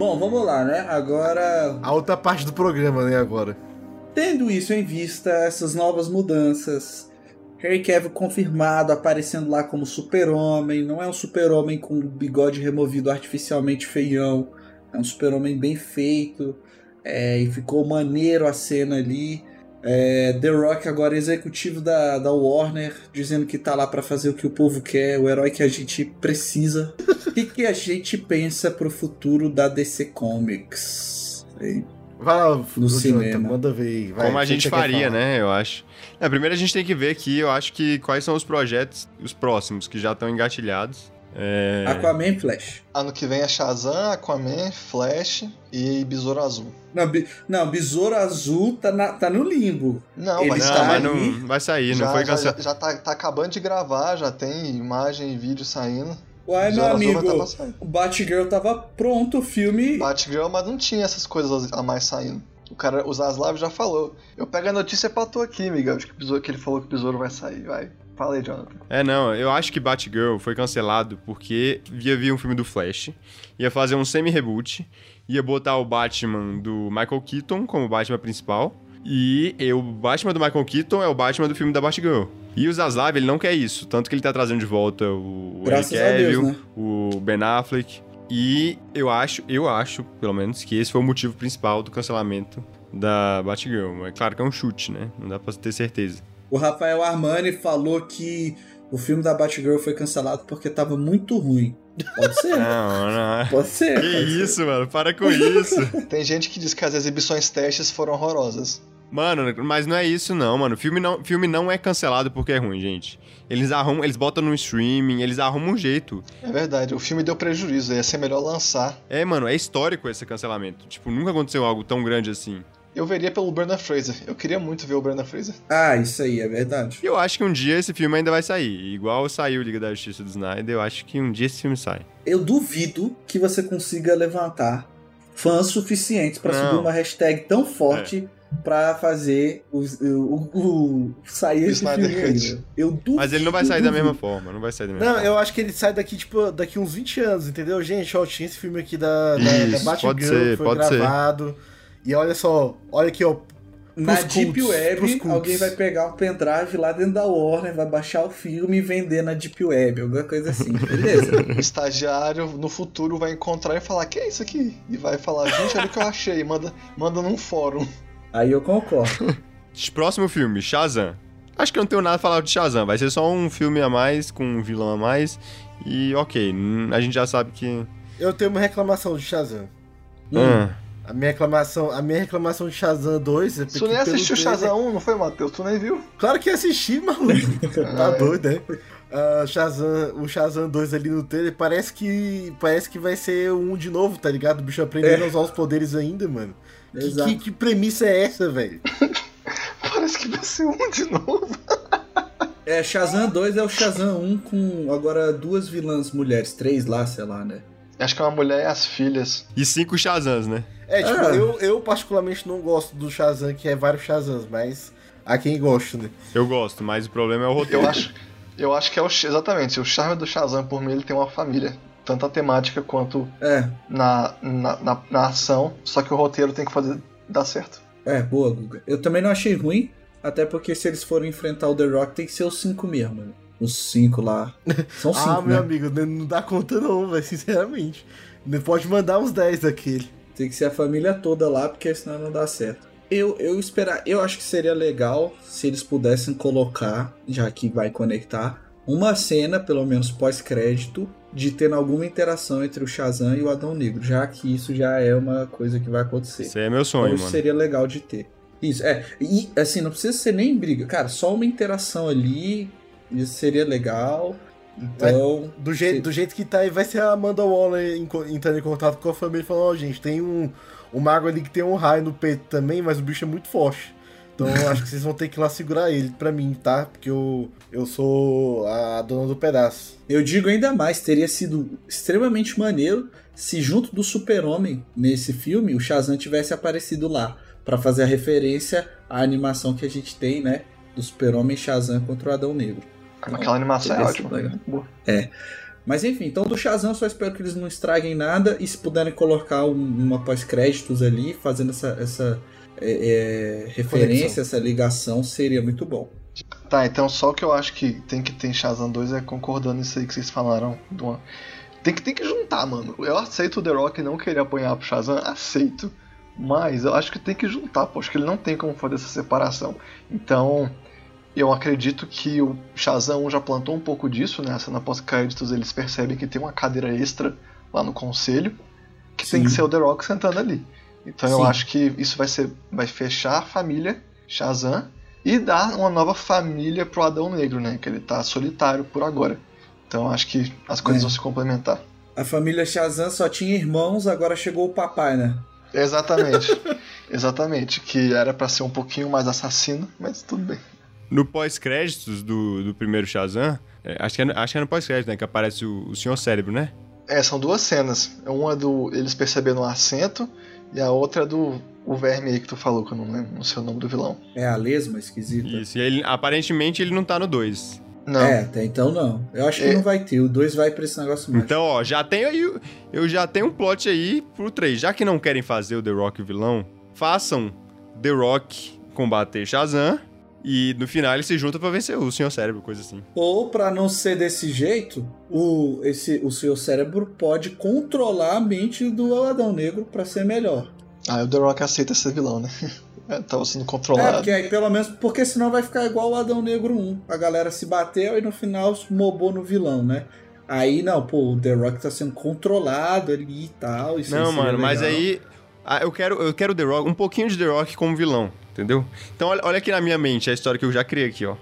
Bom, vamos lá, né? Agora, a outra parte do programa, né, agora. tendo isso em vista, essas novas mudanças, Harry Cavill confirmado, aparecendo lá como super-homem, não é um super-homem com bigode removido artificialmente feião, é um super-homem bem feito, é, e ficou maneiro a cena ali. É, The Rock agora executivo da, da Warner, dizendo que tá lá pra fazer o que o povo quer, o herói que a gente precisa. O que, que a gente pensa pro futuro da DC Comics? Hein? Vai lá, No cinema. manda ver aí. vai, Como a gente faria, né? Eu acho. É, primeiro a gente tem que ver aqui, eu acho que quais são os projetos, os próximos, que já estão engatilhados. É... Aquaman e Flash. Ano que vem é Shazam, Aquaman, Flash e Besouro Azul. Não, Be- não Besouro Azul tá, na- tá no limbo. Não, Ele mas Não, tá mas não vai sair, já, não foi cancelado. já, já tá, tá acabando de gravar, já tem imagem e vídeo saindo. Uai, meu Besouro amigo, tá o Batgirl tava pronto, o filme. Batgirl, mas não tinha essas coisas a mais saindo. O cara, o Zaslav já falou. Eu pego a notícia pra tu aqui, Miguel, de que, que ele falou que o besouro vai sair. Vai. Fala aí, Jonathan. É, não, eu acho que Batgirl foi cancelado porque ia vir um filme do Flash, ia fazer um semi-reboot, ia botar o Batman do Michael Keaton como Batman principal, e o Batman do Michael Keaton é o Batman do filme da Batgirl. E o Zaslav, ele não quer isso, tanto que ele tá trazendo de volta o Graças Henry Deus, né? o Ben Affleck, e eu acho, eu acho, pelo menos, que esse foi o motivo principal do cancelamento da Batgirl. É claro que é um chute, né? Não dá pra ter certeza. O Rafael Armani falou que o filme da Batgirl foi cancelado porque tava muito ruim. Pode ser, [LAUGHS] Não, não. pode ser. Que pode ser. isso, mano? Para com isso. [LAUGHS] Tem gente que diz que as exibições testes foram horrorosas. Mano, mas não é isso não, mano. Filme não, filme não é cancelado porque é ruim, gente. Eles arrumam, eles botam no streaming, eles arrumam um jeito. É verdade, o filme deu prejuízo, ia ser melhor lançar. É, mano, é histórico esse cancelamento. Tipo, nunca aconteceu algo tão grande assim. Eu veria pelo Brendan Fraser. Eu queria muito ver o Brendan Fraser. Ah, isso aí, é verdade. E eu acho que um dia esse filme ainda vai sair. Igual saiu Liga da Justiça do Snyder, eu acho que um dia esse filme sai. Eu duvido que você consiga levantar fãs suficientes pra Não. subir uma hashtag tão forte pra fazer o, o- o- sair esse Snyder filme? Eu duvido. Mas ele não vai sair da mesma forma, não vai sair da mesma Não, forma. eu acho que ele sai daqui, tipo, daqui uns 20 anos, entendeu? Gente, ó, tinha esse filme aqui da, da, da Isso, Batgirl, pode ser, foi pode ser. E olha só, olha aqui, ó. Na Deep Web, alguém vai pegar um pendrive lá dentro da Warner, vai baixar o filme e vender na Deep Web, alguma coisa assim, [LAUGHS] beleza? O estagiário no futuro vai encontrar e falar: Que é isso aqui? E vai falar: Gente, olha o que eu achei. Manda, manda num fórum. aí eu concordo. [LAUGHS] Próximo filme, Shazam. Acho que eu não tenho nada a falar de Shazam. Vai ser só um filme a mais, com um vilão a mais. E ok, hum, a gente já sabe que. Eu tenho uma reclamação de Shazam. Ah, A minha reclamação, a minha reclamação de Shazam 2 é porque Tu nem pelo assistiu trailer- Shazam 1, não foi, Matheus? Tu nem viu? Claro que assisti, maluco. [LAUGHS] tá doido, né? Ah, Shazam, o Shazam 2 ali no trailer parece que parece que vai ser um de novo, tá ligado? O bicho aprendendo É. a usar os poderes ainda, mano. Que, que, que premissa é essa, velho? [LAUGHS] Parece que vai ser um de novo. É, Shazam 2 é o Shazam 1 com agora duas vilãs mulheres, três lá, sei lá, né? Acho que é uma mulher e as filhas. e cinco Shazams, né? É, tipo, Ah. eu, eu particularmente não gosto do Shazam, que é vários Shazams, mas há quem gosta, né? Eu gosto, mas o problema é o roteiro. Eu acho, eu acho que é o. Exatamente, o charme do Shazam, por mim, ele tem uma família. Tanto a temática quanto É, na, na, na, na ação. Só que o roteiro tem que fazer dar certo. é, boa, Guga. Eu também não achei ruim, até porque se eles forem enfrentar o The Rock, tem que ser os cinco mesmo, né? Os cinco lá. São [LAUGHS] cinco, ah, né? meu amigo, não não dá conta não, velho, sinceramente. Não Pode mandar uns 10 daquele. Tem que ser a família toda lá, porque senão não dá certo. Eu, eu esperar, eu acho que seria legal se eles pudessem colocar, já que vai conectar, uma cena, pelo menos pós-crédito, de tendo alguma interação entre o Shazam e o Adão Negro, já que isso já é uma coisa que vai acontecer. Isso é meu Então sonho, isso mano. seria legal de ter. Isso, é. E assim, não precisa ser nem briga. Cara, só uma interação ali, isso seria legal. Então. Do jeito, do jeito que tá aí, vai ser a Amanda Waller entrando em contato com a família e falando, ó, gente, tem um, um mago ali que tem um raio no peito também, mas o bicho é muito forte. Então acho que vocês vão ter que ir lá segurar ele pra mim, tá? Porque eu, eu sou a dona do pedaço. Eu digo ainda mais, teria sido extremamente maneiro se junto do Super-Homem nesse filme o Shazam tivesse aparecido lá Pra fazer a referência à animação que a gente tem, né, do Super-Homem Shazam contra o Adão Negro. Aquela animação é Teria ótima. legal. boa. Mas enfim, então do Shazam só espero que eles não estraguem nada e se puderem colocar um- uma pós-créditos ali, fazendo essa, essa é, é, referência, essa ligação, seria muito bom. Tá, então só o que eu acho que tem que ter em Shazam 2 é concordando nisso aí que vocês falaram. Tem, que, tem que juntar, mano. Eu aceito o The Rock não querer apanhar pro Shazam, aceito. Mas eu acho que tem que juntar, pô. Acho que ele não tem como fazer essa separação. Então, eu acredito que o Shazam 1 já plantou um pouco disso, né? A cena pós-créditos eles percebem que tem uma cadeira extra lá no conselho, que tem Sim. que ser o The Rock sentando ali. Então eu Sim. acho que isso vai ser. vai fechar a família Shazam e dar uma nova família pro Adão Negro, né? Que ele tá solitário por agora. Então acho que as coisas É. vão se complementar. A família Shazam só tinha irmãos, agora chegou o papai, né? Exatamente. [LAUGHS] Exatamente. Que era pra ser um pouquinho mais assassino, mas tudo bem. No pós-créditos do, do primeiro Shazam, é, acho, que é, no- acho que é no pós-crédito, né? Que aparece o, o Senhor Cérebro, né? É, são duas cenas. Uma é do eles percebendo o assento e a outra do o verme aí que tu falou, que eu não lembro, não sei o nome do vilão. É a lesma esquisita. Isso. E ele, aparentemente ele não tá no 2. Não. É, até então não. Eu acho que É. não vai ter. O 2 vai pra esse negócio mais. Então, ó, já tem aí. o- Eu já tenho um plot aí pro 3. Já que não querem fazer o The Rock vilão, façam The Rock combater Shazam. E no final ele se junta pra vencer o Senhor Cérebro, coisa assim. Ou pra não ser desse jeito, o, esse, o seu cérebro pode controlar a mente do Adão Negro pra ser melhor. Ah, o The Rock aceita ser vilão, né? [LAUGHS] É, Tava sendo É, controlado. porque aí pelo menos, porque senão vai ficar igual o Adão Negro 1. A galera se bateu e no final mobou no vilão, né? Aí não, pô, o The Rock tá sendo controlado ali e tal. Isso não, seria mano, mas aí. ah, eu quero, eu quero The Rock, um pouquinho de The Rock como vilão, entendeu? Então olha, olha aqui na minha mente a história que eu já criei aqui, ó.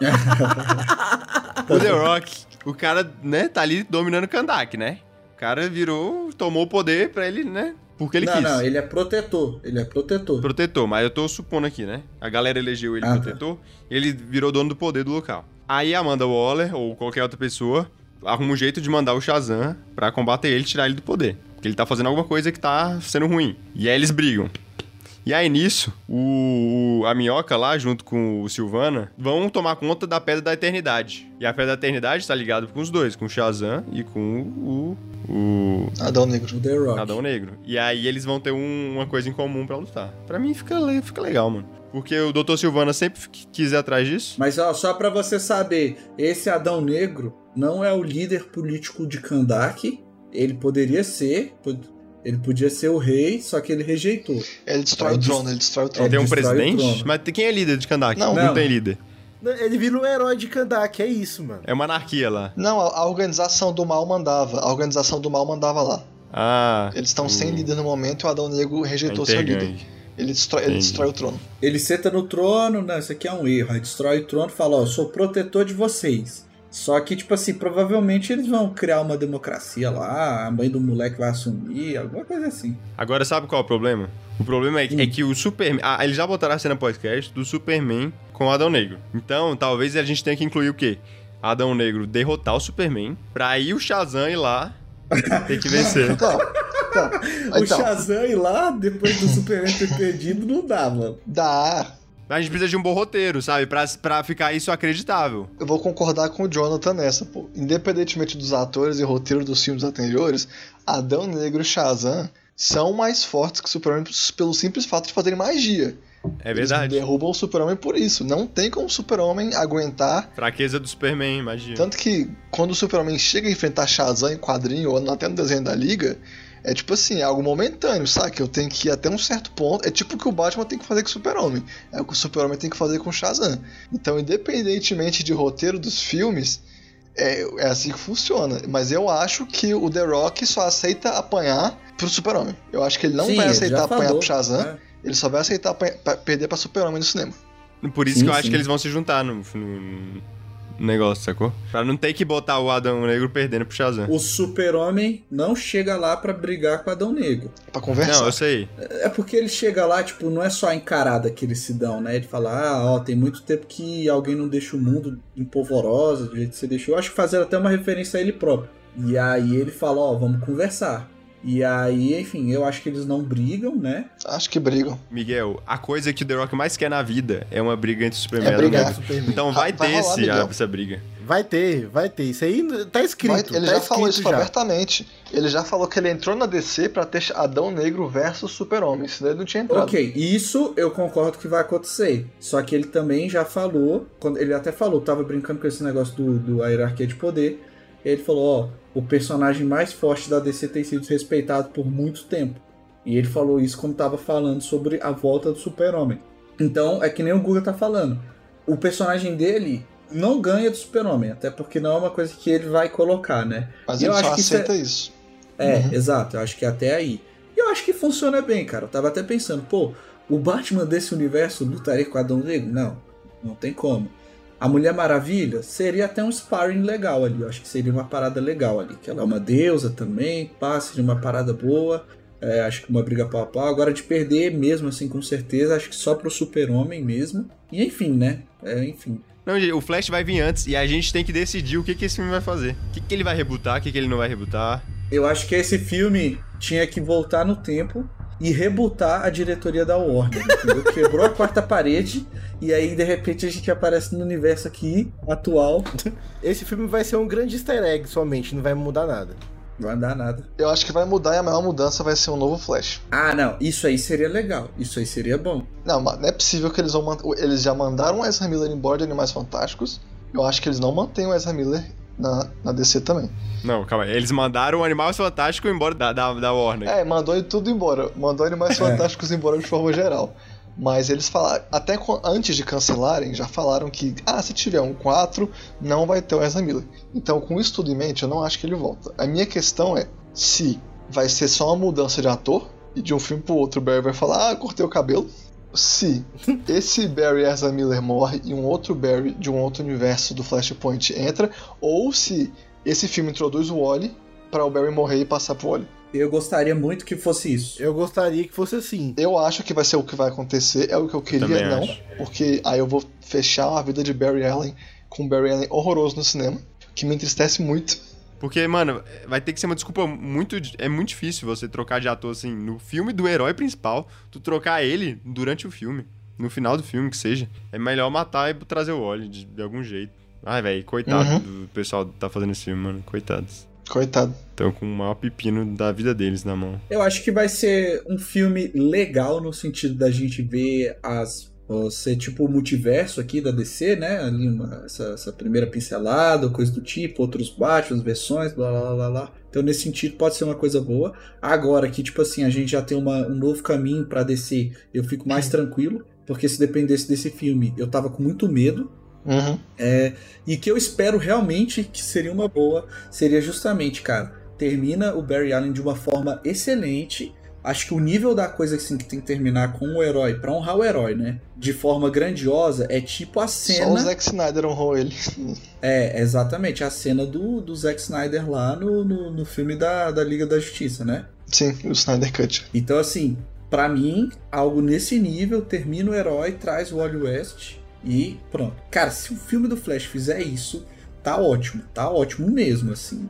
[LAUGHS] o The Rock, o cara, né, tá ali dominando Kandak, né? O cara virou, tomou o poder pra ele, né? Porque ele não, quis. não, ele é protetor. Ele é protetor. Protetor, mas eu tô supondo aqui, né? A galera elegeu ele Ah, tá. protetor, ele virou dono do poder do local. Aí a Amanda Waller, ou qualquer outra pessoa, arruma um jeito de mandar o Shazam pra combater ele e tirar ele do poder. Porque ele tá fazendo alguma coisa que tá sendo ruim. E aí eles brigam. E aí nisso, o, o- a minhoca lá, junto com o Silvana, vão tomar conta da Pedra da Eternidade. E a Pedra da Eternidade tá ligada com os dois, com o Shazam e com o, o, Adão Negro. O The Rock. Adão Negro. E aí eles vão ter um- uma coisa em comum pra lutar. Pra mim fica, fica legal, mano. Porque o Dr. Silvana sempre quis ir atrás disso. Mas ó, só pra você saber, esse Adão Negro não é o líder político de Kandak. Ele poderia ser, ele podia ser o rei, só que ele rejeitou. Ele destrói Aí o trono, ele destrói o É, trono. tem um presidente, trono. mas quem é líder de Kandak? Não. Não. tem líder. Ele vira um herói de Kandak, é isso, mano. É uma anarquia lá. Não, a, organização do mal mandava. A organização do mal mandava lá. Ah. Eles estão sem líder no momento e o Adão Negro rejeitou seu líder. Ele destrói, ele destrói o trono. Ele senta no trono, não, isso aqui é um erro. Aí destrói o trono e fala, ó, eu sou protetor de vocês. Só que, tipo assim, provavelmente eles vão criar uma democracia lá, a mãe do moleque vai assumir, alguma coisa assim. Agora sabe qual é o problema? O problema é, que- Hum. é que o Superman. Ah, eles já botaram a cena podcast do Superman com o Adão Negro. Então, talvez a gente tenha que incluir o quê? Adão Negro derrotar o Superman pra aí o Shazam ir lá [LAUGHS] ter que vencer. Então, então, o então Shazam ir lá, depois do Superman ter perdido, não dá, mano. dá. A gente precisa de um bom roteiro, sabe? Pra, pra ficar isso acreditável. Eu vou concordar com o Jonathan nessa, pô. Independentemente dos atores e roteiro dos filmes anteriores, Adão Negro e Shazam são mais fortes que o Superman pelo simples fato de fazerem magia. É Eles verdade. derrubam o Super-Homem por isso. Não tem como o Super-Homem aguentar. Fraqueza do Superman, imagina. Tanto que quando o Super-Homem chega a enfrentar Shazam em quadrinho ou até no desenho da Liga, é tipo assim, é algo momentâneo, sabe? Eu tenho que ir até um certo ponto. É tipo o que o Batman tem que fazer com o Super-Homem. É o que o Super-Homem tem que fazer com o Shazam. Então, independentemente de roteiro dos filmes, é, é assim que funciona. Mas eu acho que o The Rock só aceita apanhar pro Super-Homem. Eu acho que ele não Sim, vai aceitar apanhar falou, pro Shazam. né? Ele só vai aceitar apanhar- pra- perder pra Super-Homem no cinema. Por isso Sim, que eu acho sim. que eles vão se juntar no, no- no negócio, sacou? Pra não ter que botar o Adão Negro perdendo pro Shazam. O Super-Homem não chega lá pra brigar com Adão Negro. Pra conversar. Não, eu sei. É porque ele chega lá, tipo, não é só a encarada que eles se dão, né? Ele fala, ah, ó, tem muito tempo que alguém não deixa o mundo empolvorosa do jeito que você deixou. Eu acho que fazer até uma referência a ele próprio. E aí ele fala, ó, vamos conversar. E aí, enfim, eu acho que eles não brigam, né? Acho que brigam. Miguel, a coisa que o The Rock mais quer na vida é uma briga entre o Superman É e brigar. Superman. Então vai, Vai ter rolar, esse, essa briga. Vai ter, vai ter. Isso aí tá escrito. Vai- ele tá já falou escrito isso já. abertamente. Ele já falou que ele entrou na DC pra ter Adão Negro versus Super-Homem. Isso daí não tinha entrado. Ok, isso eu concordo que vai acontecer. Só que ele também já falou, quando ele até falou, tava brincando com esse negócio do, do a hierarquia de poder. Ele falou, ó, o personagem mais forte da DC tem sido respeitado por muito tempo. E ele falou isso quando tava falando sobre a volta do Super-Homem. Então, é que nem o Guga tá falando. O personagem dele não ganha do Super-Homem, até porque não é uma coisa que ele vai colocar, né? Mas Eu ele só acho que isso é- aceita isso. É, Uhum. exato. Eu acho que até aí. E eu acho que funciona bem, cara. Eu tava até pensando, pô, o Batman desse universo lutaria com Adão Negro? Não, não tem como. A Mulher Maravilha seria até um sparring legal ali. Eu acho que seria uma parada legal ali. Que ela é uma deusa também, pá, seria uma parada boa. É, acho que uma briga pau a pau. Agora de perder mesmo, assim, com certeza, acho que só pro super-homem mesmo. E enfim, né? É, enfim. Não, gente, o Flash vai vir antes e a gente tem que decidir o que, que esse filme vai fazer. O que, que ele vai rebutar, o que, que ele não vai rebutar. Eu acho que esse filme tinha que voltar no tempo e rebutar a diretoria da Warner, entendeu? Quebrou a quarta parede e aí de repente a gente aparece no universo aqui atual. Esse filme vai ser um grande easter egg somente, não vai mudar nada. Não vai dar nada. Eu acho que vai mudar e a maior mudança vai ser um novo Flash. Ah, não, isso aí seria legal. Isso aí seria bom. Não, mas não é possível que eles vão Eles já mandaram o Ezra Miller embora de Animais Fantásticos. Eu acho que eles não mantêm o Ezra Miller na, na DC também. Não, calma aí. Eles mandaram o Animal Fantástico embora da, da, da Warner. É, mandou ele tudo embora. Mandou Animais Fantásticos embora de forma geral. Mas eles falaram, até antes de cancelarem, já falaram que, ah, se tiver um 4, não vai ter o Ezra Miller. Então, com isso tudo em mente, eu não acho que ele volta. A minha questão é se vai ser só uma mudança de ator, e de um filme pro outro o Barry vai falar, ah, cortei o cabelo. Se esse Barry Ezra Miller morre e um outro Barry de um outro universo do Flashpoint entra, ou se esse filme introduz o Wally para o Barry morrer e passar pro Wally. Eu gostaria muito que fosse isso. Eu gostaria que fosse assim. Eu acho que vai ser o que vai acontecer, é o que eu queria, também não. acho. Porque aí eu vou fechar a vida de Barry Allen com um Barry Allen horroroso no cinema, que me entristece muito. Porque, mano, vai ter que ser uma desculpa muito. É muito difícil você trocar de ator assim. No filme do herói principal, tu trocar ele durante o filme. No final do filme, que seja. É melhor matar e trazer o Wally de, de algum jeito. Ai, velho, coitado Uhum. do pessoal que tá fazendo esse filme, mano. Coitados. Coitado. Estão com o maior pepino da vida deles na mão. Eu acho que vai ser um filme legal no sentido da gente ver as. Ser tipo o multiverso aqui da DC, né? Ali uma, essa, essa primeira pincelada, coisa do tipo, outros Batman, versões, blá blá blá blá. Então, nesse sentido, pode ser uma coisa boa. Agora que, tipo assim, a gente já tem uma- um novo caminho pra DC, eu fico mais tranquilo. Porque se dependesse desse filme, eu tava com muito medo. Uhum. E que eu espero realmente que seria uma boa, seria justamente, cara, termina o Barry Allen de uma forma excelente. Acho que o nível da coisa assim, que tem que terminar com o herói, pra honrar o herói, né? De forma grandiosa, é tipo a Só o cena. Zack Snyder honrou ele. [LAUGHS] É, exatamente, a cena do, do Zack Snyder lá no, no, no filme da, da Liga da Justiça, né? Sim, o Snyder Cut. Então, assim, pra mim, algo nesse nível, termina o herói, traz o Wally West e pronto. Cara, se o filme do Flash fizer isso, tá ótimo, tá ótimo mesmo, assim.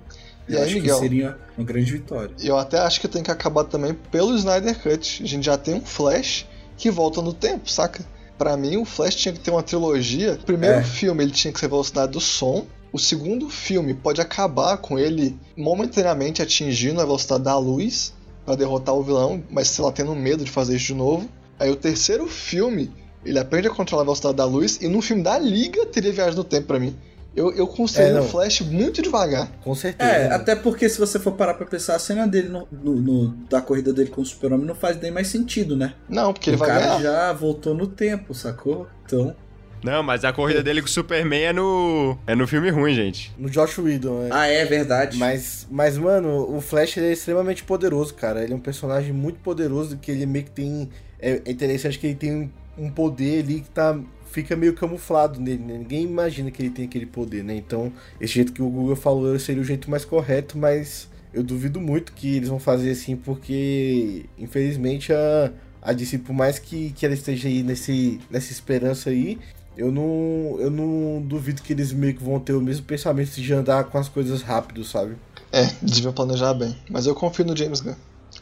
E Eu aí, acho Miguel? que seria uma grande vitória. Eu até acho que tem que acabar também pelo Snyder Cut. A gente já tem um Flash que volta no tempo, saca? Pra mim, o Flash tinha que ter uma trilogia. O primeiro É. filme ele tinha que ser a velocidade do som. O segundo filme pode acabar com ele momentaneamente atingindo a velocidade da luz pra derrotar o vilão, mas sei lá, tendo medo de fazer isso de novo. Aí o terceiro filme, ele aprende a controlar a velocidade da luz e no filme da Liga teria viagem no tempo pra mim. Eu, eu construí É, não. Flash muito devagar. Com certeza. É, né? até porque se você for parar pra pensar, a cena dele no, no- no- da corrida dele com o Super-Homem não faz nem mais sentido, né? Não, porque ele o vai cara ganhar. já voltou no tempo, sacou? Então. Não, mas a corrida dele com o Superman é no. É no filme ruim, gente. No Josh Whedon, né? Ah, é verdade. Mas, mas, mano, o Flash ele é extremamente poderoso, cara. Ele é um personagem muito poderoso que ele meio que tem. É, é interessante que ele tem um poder ali que tá. Fica meio camuflado nele, né? Ninguém imagina que ele tem aquele poder, né? Então, esse jeito que o Google falou seria o jeito mais correto, mas eu duvido muito que eles vão fazer assim, porque infelizmente a, a DC, por mais que, que ela esteja aí nesse, nessa esperança aí, eu não, eu não duvido que eles meio que vão ter o mesmo pensamento de andar com as coisas rápido, sabe? É, deviam planejar bem. Mas eu confio no James Gunn.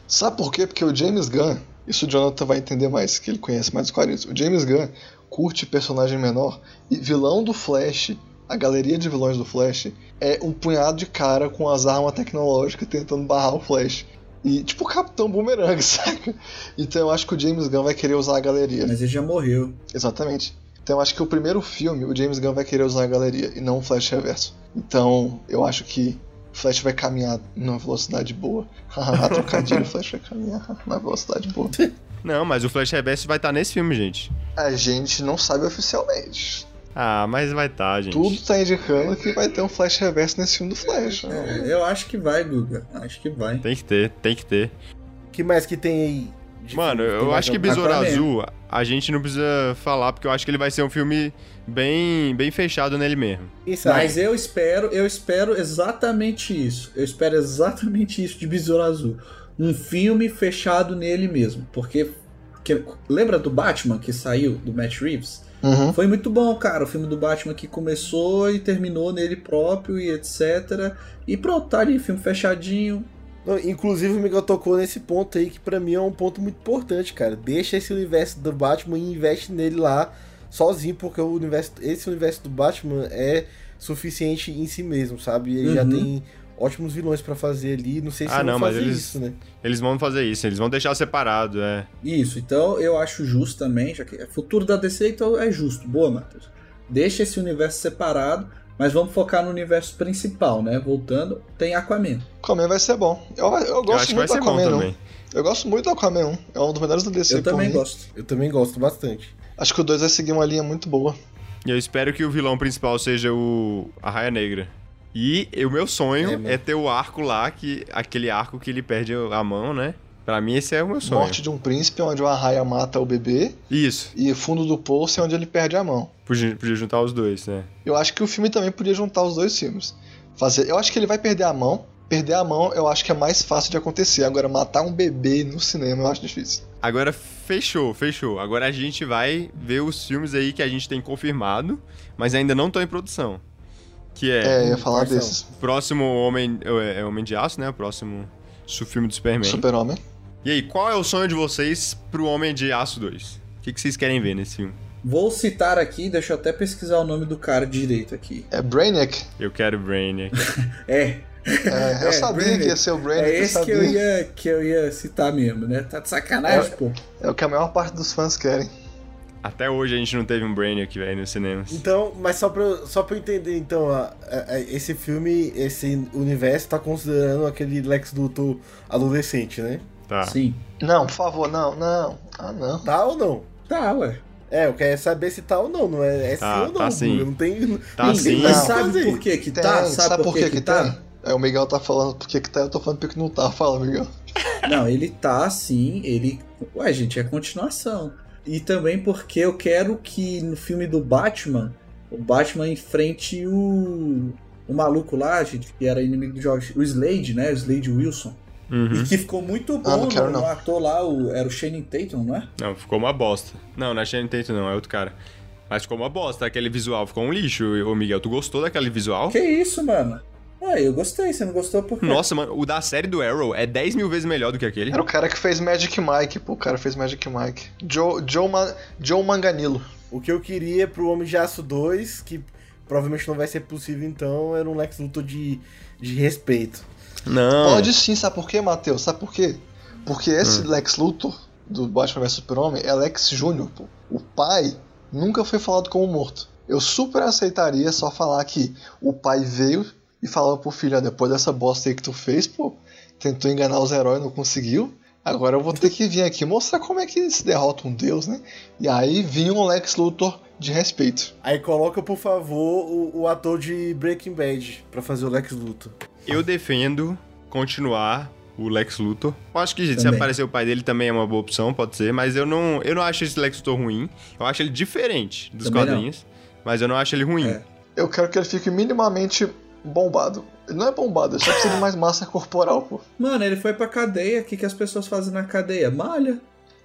Sabe por quê? Porque o James Gunn, isso o Jonathan vai entender mais, que ele conhece mais os quadrinhos. O James Gunn curte personagem menor e vilão do Flash, a galeria de vilões do Flash, é um punhado de cara com as armas tecnológicas tentando barrar o Flash. E tipo o Capitão Boomerang, [LAUGHS] saca? Então eu acho que o James Gunn vai querer usar a galeria. Mas ele já morreu. Exatamente. Então eu acho que o primeiro filme, o James Gunn vai querer usar a galeria e não o Flash Reverso. Então eu acho que o Flash vai caminhar numa velocidade boa. [LAUGHS] Haha, trocadilho, o Flash vai caminhar [LAUGHS] na velocidade boa. Não, mas o Flash Reverso vai estar nesse filme, gente. A gente não sabe oficialmente. Ah, mas vai estar, gente. Tudo tá indicando que vai ter um Flash Reverso nesse filme do Flash. né? Eu acho que vai, Guga. Acho que vai. Tem que ter, tem que ter. que mais que tem aí de Mano, filme. Eu acho que? Besouro. Azul a gente não precisa falar, porque eu acho que ele vai ser um filme bem, bem fechado nele mesmo. Sabe? Mas eu espero, eu espero exatamente isso. Eu espero exatamente isso de Besouro Azul. Um filme fechado nele mesmo. Porque, que- lembra do Batman que saiu, do Matt Reeves? Uhum. Foi muito bom, cara. O filme do Batman que começou e terminou nele próprio e etc. E pronto, tá ali, filme fechadinho. Não, inclusive o Miguel tocou nesse ponto aí que pra mim é um ponto muito importante, cara. Deixa esse universo do Batman e investe nele lá sozinho, porque o universo, esse universo do Batman é suficiente em si mesmo, sabe? Ele já Uhum. tem ótimos vilões pra fazer ali. Não sei se Ah, vão não, mas fazer eles- isso, né? Eles vão fazer isso, eles vão deixar separado, é. Isso, então eu acho justo também, já que é futuro da DC, então é justo. Boa, Matheus. Deixa esse universo separado, mas vamos focar no universo principal, né? Voltando, tem Aquaman. Aquaman vai ser bom. Eu, eu Eu gosto acho que vai muito do Aquaman 1. também. Eu gosto muito do Aquaman 1. É um dos melhores do DC. Eu também mim. gosto. Eu também gosto bastante. Acho que o 2 vai seguir uma linha muito boa. E eu espero que o vilão principal seja o a Raia Negra. E o meu sonho É, é, ter o arco lá, que aquele arco que ele perde a mão, né? Pra mim esse é o meu sonho. Morte de um príncipe, onde o Arraia mata o bebê. Isso. E fundo do poço é onde ele perde a mão. Podia, podia juntar os dois, né? Eu acho que o filme também podia juntar os dois filmes. Fazer, eu acho que ele vai perder a mão. Perder a mão eu acho que é mais fácil de acontecer. Agora, matar um bebê no cinema eu acho difícil. Agora fechou, fechou. Agora a gente vai ver os filmes aí que a gente tem confirmado, mas ainda não estão em produção. Que é, É, eu ia falar desses. o próximo Homem, é, é Homem de Aço, né? O próximo filme do Superman. Super-Homem. E aí, qual é o sonho de vocês pro Homem de Aço 2? O que, que vocês querem ver nesse filme? Vou citar aqui, deixa eu até pesquisar o nome do cara direito aqui. É Brainiac. Eu quero Brainiac. [LAUGHS] É, É, eu É, sabia Brainiac. que ia ser o Brainiac. é eu esse que eu, ia, que eu ia citar mesmo, né? Tá de sacanagem, pô. É o que a maior parte dos fãs querem. Até hoje a gente não teve um Brainiac, velho, nos cinemas. Então, mas só pra, eu- só pra eu entender, então, a- a- esse filme, esse universo tá considerando aquele Lex Luthor adolescente, né? Tá. Sim. Não, por favor, não, não. Ah, não. Tá ou não? Tá, ué. É, eu quero saber se tá ou não, não é, é Tá, sim ou não. tá sim. Não tem. Tá não sim. Mas que sabe por que que Tem, tá? Sabe, por que que, tá? tem? É, o Miguel tá falando por que que tá, eu tô falando por que não tá. Fala, Miguel. Não, ele tá sim, ele. Ué, gente, é continuação. E também porque eu quero que no filme do Batman, o Batman enfrente o. O maluco lá, gente, que era inimigo do George. O Slade, né? O Slade Wilson. Uhum. E que ficou muito bom Ah, não quero, no, no não. ator lá, o, era o Shane Tatum, não é? Não, ficou uma bosta. Não, não é Channing Tatum, não, é outro cara. Mas ficou uma bosta, aquele visual ficou um lixo. Ô, Miguel, tu gostou daquele visual? Que isso, mano? Ah, eu gostei, você não gostou por quê? Nossa, mano, o da série do Arrow é 10 mil vezes melhor do que aquele. Era o cara que fez Magic Mike, pô. O cara fez Magic Mike. Joe, Joe, Ma- Joe Manganilo. O que eu queria pro Homem de Aço 2, que provavelmente não vai ser possível então, era um Lex Luthor de, de respeito. Não. Pode sim, sabe por quê, Matheus? Sabe por quê? Porque esse Hum. Lex Luthor do Batman vs Super-Homem é Lex Jr., pô. O pai nunca foi falado como morto. Eu super aceitaria só falar que o pai veio e falou pro filho, ó, depois dessa bosta aí que tu fez, pô, tentou enganar os heróis, não conseguiu. Agora eu vou ter que vir aqui mostrar como é que se derrota um deus, né? E aí vinha um Lex Luthor de respeito. Aí coloca, por favor, o, o ator de Breaking Bad pra fazer o Lex Luthor. Eu defendo continuar o Lex Luthor. Eu acho que se Também. aparecer o pai dele também é uma boa opção, pode ser, mas eu não, eu não acho esse Lex Luthor ruim. Eu acho ele diferente dos Também não. quadrinhos, mas eu não acho ele ruim. É. Eu quero que ele fique minimamente bombado. Ele não é bombado, ele só precisa de mais massa corporal, pô. Mano, ele foi pra cadeia. O que, que as pessoas fazem na cadeia? Malha.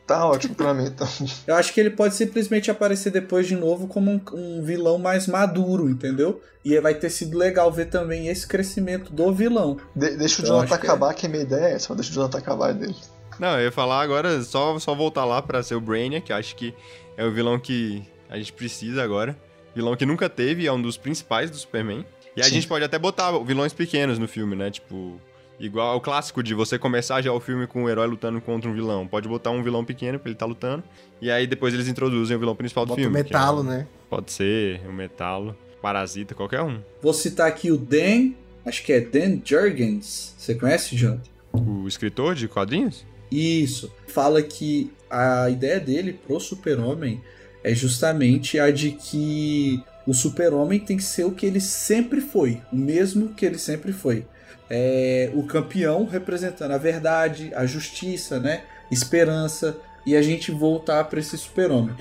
Tá ótimo pra mim, então. [LAUGHS] Eu acho que ele pode simplesmente aparecer depois de novo como um, um vilão mais maduro, entendeu? E vai ter sido legal ver também esse crescimento do vilão. De- deixa o Eu Jonathan que é. acabar, que a minha ideia é essa, deixa o Jonathan acabar é dele. Não, eu ia falar agora, só, só voltar lá pra ser o Brainiac, que eu acho que é o vilão que a gente precisa agora. Vilão que nunca teve, é um dos principais do Superman. E a Sim. gente pode até botar vilões pequenos no filme, né? Tipo, igual ao clássico de você começar já o filme com o herói lutando contra um vilão. Pode botar um vilão pequeno pra ele estar lutando. E aí depois eles introduzem o vilão principal do Bota o filme. que é metalo, o- né? Pode ser o metalo, parasita, qualquer um. Vou citar aqui o Dan, acho que é Dan Jurgens. Você conhece, Jonathan? O escritor de quadrinhos? Isso. Fala que a ideia dele pro Super-Homem é justamente a de que o Super-Homem tem que ser o que ele sempre foi, o mesmo que ele sempre foi. É o campeão representando a verdade, a justiça, né? esperança e a gente voltar para esse super-homem.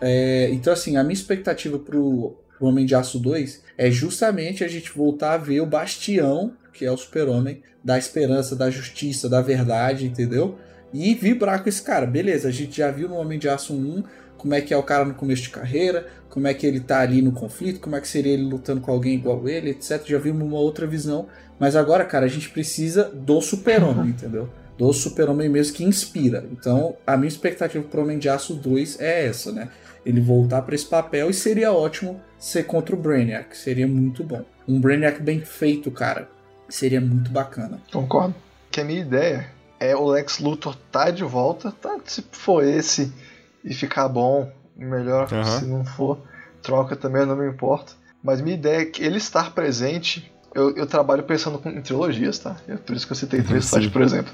É, então, assim, a minha expectativa pro, Homem de Aço 2 é justamente a gente voltar a ver o bastião, que é o super-homem, da esperança, da justiça, da verdade, entendeu? E vibrar com esse cara. Beleza, a gente já viu no Homem de Aço 1 como é que é o cara no começo de carreira, como é que ele tá ali no conflito, como é que seria ele lutando com alguém igual ele, etc. Já vimos uma outra visão. Mas agora, cara, a gente precisa do super-homem, entendeu? Do super-homem mesmo que inspira. Então, a minha expectativa pro Homem de Aço 2 é essa, né? Ele voltar para esse papel e seria ótimo ser contra o Brainiac. Seria muito bom. Um Brainiac bem feito, cara. Seria muito bacana. Concordo. Que a minha ideia é o Lex Luthor tá de volta, tá? Se for esse e ficar bom, melhor. Aham. Se não for, troca também, eu não me importo. Mas minha ideia é que ele estar presente. Eu, eu trabalho pensando com- em trilogias, tá? É por isso que eu citei três Sim. sites, por exemplo.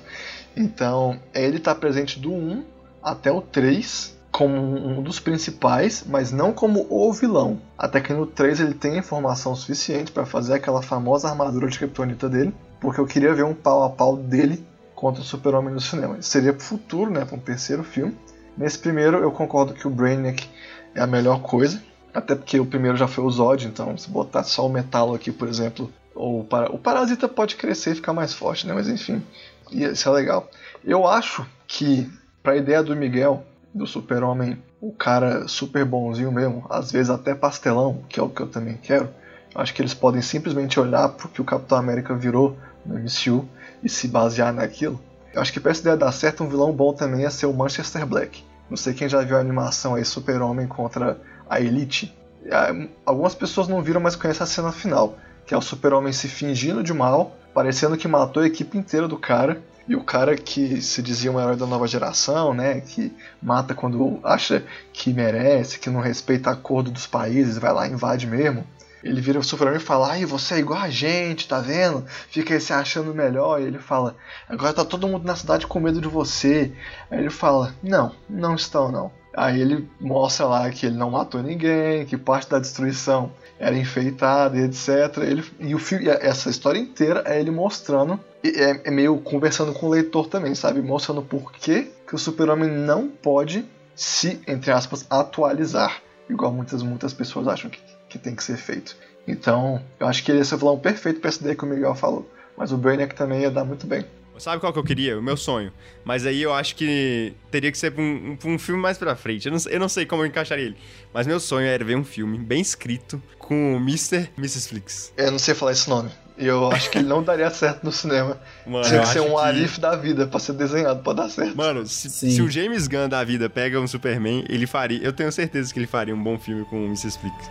Então, é ele estar presente do 1 até o 3 como um dos principais, mas não como o vilão. Até que no 3 ele tem informação suficiente para fazer aquela famosa armadura de kryptonita dele, porque eu queria ver um pau a pau dele contra o Super-Homem no cinema. Isso seria pro futuro, né, para um terceiro filme. Nesse primeiro eu concordo que o Brainiac é a melhor coisa, até porque o primeiro já foi o Zod, então se botar só o metalo aqui, por exemplo, ou para... o Parasita pode crescer e ficar mais forte, né, mas enfim, isso é legal. Eu acho que pra ideia do Miguel, do Super-Homem, o cara super bonzinho mesmo, às vezes até pastelão, que é o que eu também quero, acho que eles podem simplesmente olhar pro que o Capitão América virou no MCU e se basear naquilo. Eu acho que pra essa ideia dar certo, um vilão bom também ia ser o Manchester Black. Não sei quem já viu a animação aí, Super-Homem contra a Elite. Ah, Algumas pessoas não viram, mas conhecem a cena final, que é o Super-Homem se fingindo de mal, parecendo que matou a equipe inteira do cara, e o cara que se dizia um herói da nova geração, né, que mata quando acha que merece, que não respeita acordo dos países, vai lá e invade mesmo. Ele vira o Super-Homem e fala: Ai, você é igual a gente, tá vendo? Fica aí se achando melhor. E ele fala: Agora tá todo mundo na cidade com medo de você. Aí ele fala: Não, não estão não. Aí ele mostra lá que ele não matou ninguém, que parte da destruição era enfeitada e etc. Ele, e o filme, essa história inteira é ele mostrando, é, é meio conversando com o leitor também, sabe? Mostrando por que, que o Super-Homem não pode se, entre aspas, atualizar. Igual muitas, muitas pessoas acham que, que tem que ser feito. Então, eu acho que ele ia ser o vilão perfeito pra essa ideia que o Miguel falou. Mas o Brainiac também ia dar muito bem. Sabe qual que eu queria? O meu sonho. Mas aí eu acho que teria que ser pra um, pra um filme mais pra frente. Eu não, sei- eu não sei como eu encaixaria ele. Mas meu sonho era ver um filme bem escrito com o Mr. Mrs. Flix. Eu não sei falar esse nome. E eu acho que ele não daria [LAUGHS] certo no cinema. Mano, Tinha que ser um que- Arif da vida pra ser desenhado pra dar certo. Mano, se, Sim. se o James Gunn da vida pega um Superman, ele faria. Eu tenho certeza que ele faria um bom filme com o Mrs. Flix.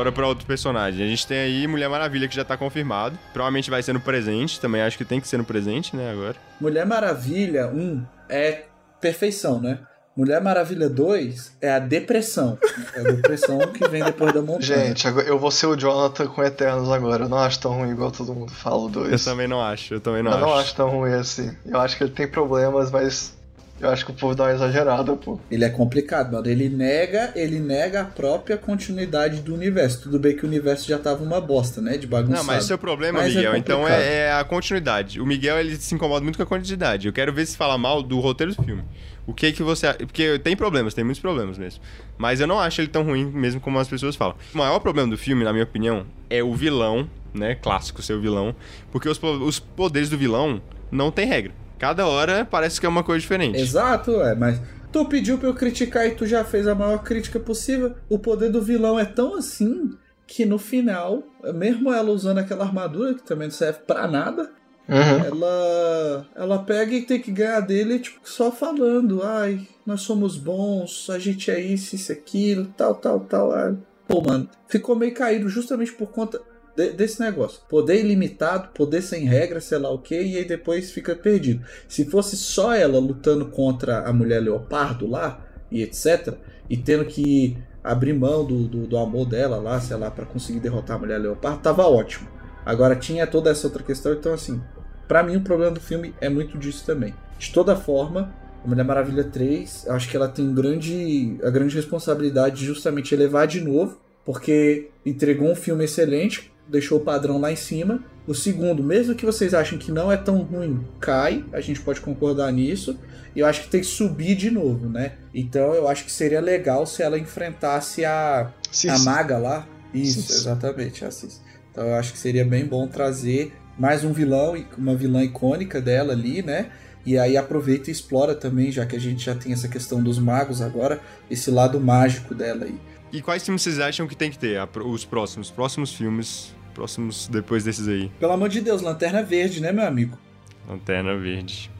Bora pra outro personagem. A gente tem aí Mulher Maravilha, que já tá confirmado. Provavelmente vai ser no presente. Também acho que tem que ser no presente, né, agora. Mulher Maravilha 1 é perfeição, né? Mulher Maravilha 2 é a depressão. É a depressão [LAUGHS] que vem depois da montanha. Gente, agora- eu vou ser o Jonathan com Eternos agora. Eu não acho tão ruim igual todo mundo fala o Eu 2. também não acho, eu também não Eu acho. não acho tão ruim assim. Eu acho que ele tem problemas, mas eu acho que o povo dá uma exagerada, pô. Ele é complicado, mano. Ele nega, ele nega a própria continuidade do universo. Tudo bem que o universo já tava uma bosta, né? De bagunçado. Não, mas esse é o problema, Mas é Miguel. então complicado. é, é a continuidade. O Miguel ele se incomoda muito com a continuidade. Eu quero ver se fala mal do roteiro do filme. O que que você. Porque tem problemas, tem muitos problemas mesmo. Mas eu não acho ele tão ruim mesmo como as pessoas falam. O maior problema do filme, na minha opinião, é o vilão, né? Clássico ser o vilão. Porque os, os poderes do vilão não tem regra. Cada hora parece que é uma coisa diferente. Exato, é, mas tu pediu pra eu criticar e tu já fez a maior crítica possível. O poder do vilão é tão assim que no final, mesmo ela usando aquela armadura que também não serve pra nada, Uhum. ela ela pega e tem que ganhar dele tipo só falando, ai, nós somos bons, a gente é isso, isso, aquilo, tal, tal, tal. Ai, Pô, mano, ficou meio caído justamente por conta de- desse negócio. Poder ilimitado, poder sem regra, sei lá o que, e aí depois fica perdido. Se fosse só ela lutando contra a mulher leopardo lá, e etc., e tendo que abrir mão do, do, do amor dela lá, sei lá, pra conseguir derrotar a mulher leopardo, tava ótimo. Agora tinha toda essa outra questão, então assim, pra mim o problema do filme é muito disso também. De toda forma, a Mulher Maravilha 3, eu acho que ela tem grande, a grande responsabilidade de justamente elevar de novo, porque entregou um filme excelente, deixou o padrão lá em cima. O segundo, mesmo que vocês achem que não é tão ruim, cai, a gente pode concordar nisso. E eu acho que tem que subir de novo, né? Então eu acho que seria legal se ela enfrentasse a, a maga lá. Isso, Sim. exatamente, a Cis. Então eu acho que seria bem bom trazer mais um vilão, e uma vilã icônica dela ali, né? E aí aproveita e explora também, já que a gente já tem essa questão dos magos agora, esse lado mágico dela aí. E quais filmes vocês acham que tem que ter? Os próximos, próximos filmes, próximos depois desses aí. Pelo amor de Deus, Lanterna Verde, né, meu amigo? Lanterna Verde.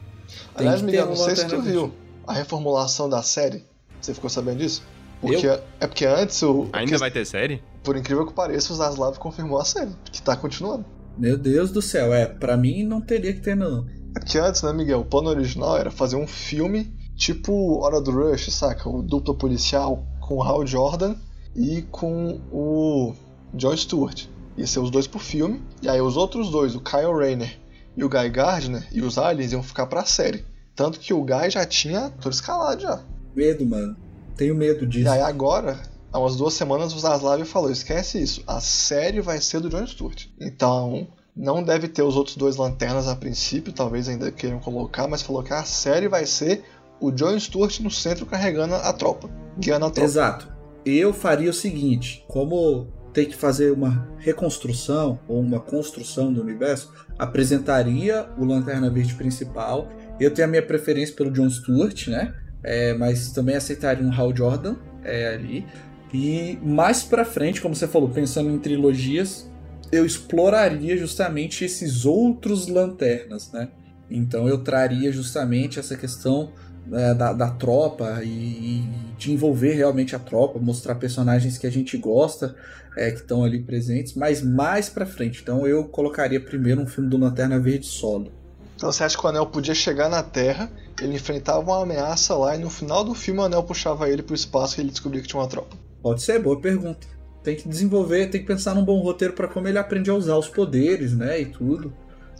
Tem Aliás, Miguel, não sei se tu viu a reformulação da série. Você ficou sabendo disso? Porque, é porque antes o. Ainda que- vai ter série? Por incrível que pareça, o Zaslav confirmou a série, que tá continuando. Meu Deus do céu, é, pra mim não teria que ter não. É porque antes, né, Miguel, o plano original era fazer um filme tipo Hora do Rush, saca? O dupla policial com o Hal Jordan e com o John Stewart. Ia ser os dois por filme, e aí os outros dois, o Kyle Rayner e o Guy Gardner, e os aliens iam ficar pra série. Tanto que o Guy já tinha ator escalado já. Medo, mano. Tenho medo E disso. aí agora, há umas duas semanas, o Zaslav falou, esquece isso, a série vai ser do John Stewart. Então, não deve ter os outros dois lanternas a princípio, talvez ainda queiram colocar, mas falou que a série vai ser o John Stewart no centro carregando a tropa, guiando a tropa. Exato. Eu faria o seguinte: como tem que fazer uma reconstrução ou uma construção do universo, apresentaria o Lanterna Verde principal. Eu tenho a minha preferência pelo John Stewart, né? É, mas também aceitaria um Hal Jordan é, ali. E mais pra frente, como você falou, pensando em trilogias, eu exploraria justamente esses outros lanternas, né? Então eu traria justamente essa questão é, da, da tropa e, e de envolver realmente a tropa, mostrar personagens que a gente gosta, é, que estão ali presentes, mas mais pra frente. Então eu colocaria primeiro um filme do Lanterna Verde solo. Então você acha que o Anel podia chegar na Terra, ele enfrentava uma ameaça lá e no final do filme o Anel puxava ele pro espaço e ele descobria que tinha uma tropa. Pode ser, boa pergunta. Tem que desenvolver, tem que pensar num bom roteiro pra como ele aprende a usar os poderes, né, e tudo.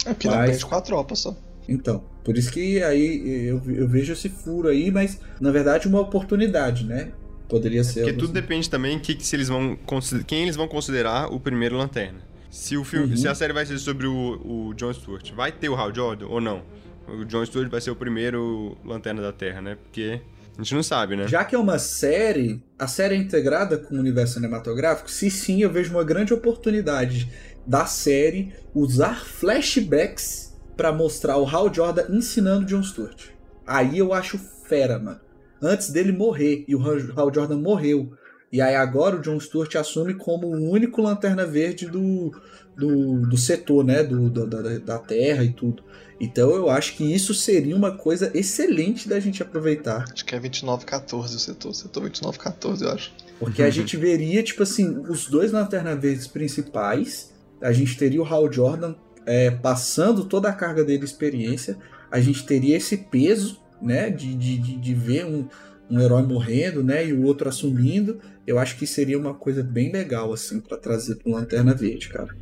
É porque Mas- aprende com a tropa só. Então, por isso que aí eu, eu vejo esse furo aí, mas na verdade uma oportunidade, né? Poderia ser. Porque tudo assim. depende também que, que se eles vão quem eles vão considerar o primeiro Lanterna. Se o filme, Uhum. se a série vai ser sobre o, o John Stewart, vai ter o Hal Jordan ou não? O John Stewart vai ser o primeiro Lanterna da Terra, né? Porque a gente não sabe, né? Já que é uma série, a série é integrada com o universo cinematográfico, se sim, eu vejo uma grande oportunidade da série usar flashbacks pra mostrar o Hal Jordan ensinando John Stewart. Aí eu acho fera, mano. Antes dele morrer, e o Hal Hal Jordan morreu. E aí agora o John Stewart assume como o único lanterna verde do, do, do setor, né? Do, do- da, da Terra e tudo. Então eu acho que isso seria uma coisa excelente da gente aproveitar. Acho que é 2914 o setor, setor 2914 eu acho. Porque a gente veria, tipo assim, os dois Lanterna Verdes principais. A gente teria o Hal Jordan é, passando toda a carga dele de experiência. A gente teria esse peso, né? De, de, de, ver um, um herói morrendo, né? E o outro assumindo. Eu acho que seria uma coisa bem legal, assim, pra trazer pro Lanterna Verde, cara.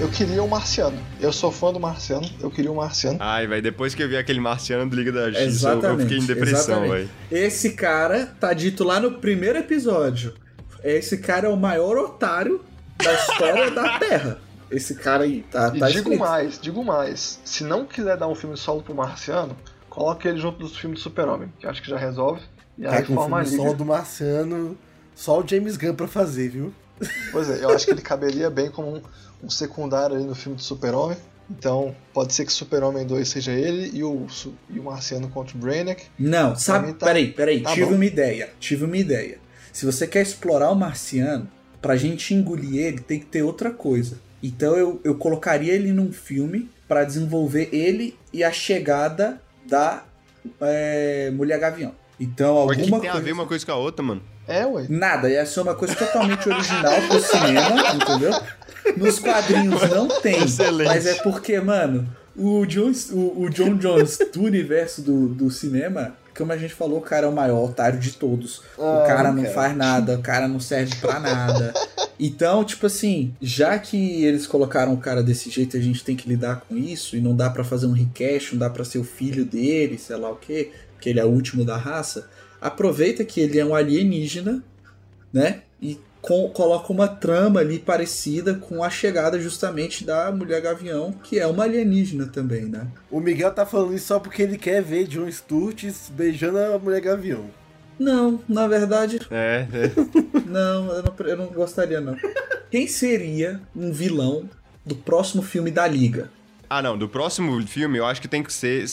Eu queria o Marciano. Eu sou fã do Marciano, eu queria o Marciano. Ai, velho, depois que eu vi aquele marciano do Liga da Justiça, eu- eu fiquei em depressão, velho. Esse cara tá dito lá no primeiro episódio. Esse cara é o maior otário da história da [LAUGHS] Terra. Esse cara aí, tá, E tá digo escrito. mais, digo mais. Se não quiser dar um filme solo pro Marciano, coloque ele junto dos filmes do Super-Homem, que acho que já resolve. E aí Tá com o forma a filme solo do Marciano, só o James Gunn pra fazer, viu? Pois é, eu acho que ele caberia bem como um, um secundário ali no filme do Super-Homem. Então, pode ser que Super-Homem 2 seja ele e o, e o Marciano contra o Brainiac. Não, sabe? tá- peraí, peraí. tá tive bom. uma ideia. Tive uma ideia. Se você quer explorar o marciano, pra gente engolir ele, tem que ter outra coisa. Então eu, eu colocaria ele num filme pra desenvolver ele e a chegada da é, Mulher Gavião. Então, Mas o que alguma tem a coisa. ver uma coisa com a outra, mano? É, ué. Nada, ia ser uma coisa totalmente original pro cinema, [LAUGHS] entendeu? Nos quadrinhos não tem. Excelente. Mas é porque, mano, o John, o, o John Jones do universo do, do cinema como a gente falou, o cara é o maior otário de todos. Ah, o cara não cara. faz nada, o cara não serve pra nada. Então, tipo assim, já que eles colocaram o cara desse jeito, a gente tem que lidar com isso e não dá pra fazer um request, não dá pra ser o filho dele, sei lá o quê, porque ele é o último da raça. Aproveita que ele é um alienígena, né? E com- coloca uma trama ali parecida com a chegada justamente da Mulher Gavião, que é uma alienígena também, né? O Miguel tá falando isso só porque ele quer ver John Sturges beijando a mulher gavião. Não, na verdade, É, é. [LAUGHS] Não, eu não, eu não gostaria, não. Quem seria um vilão do próximo filme da Liga? Ah, não. Do próximo filme, eu acho que tem que ser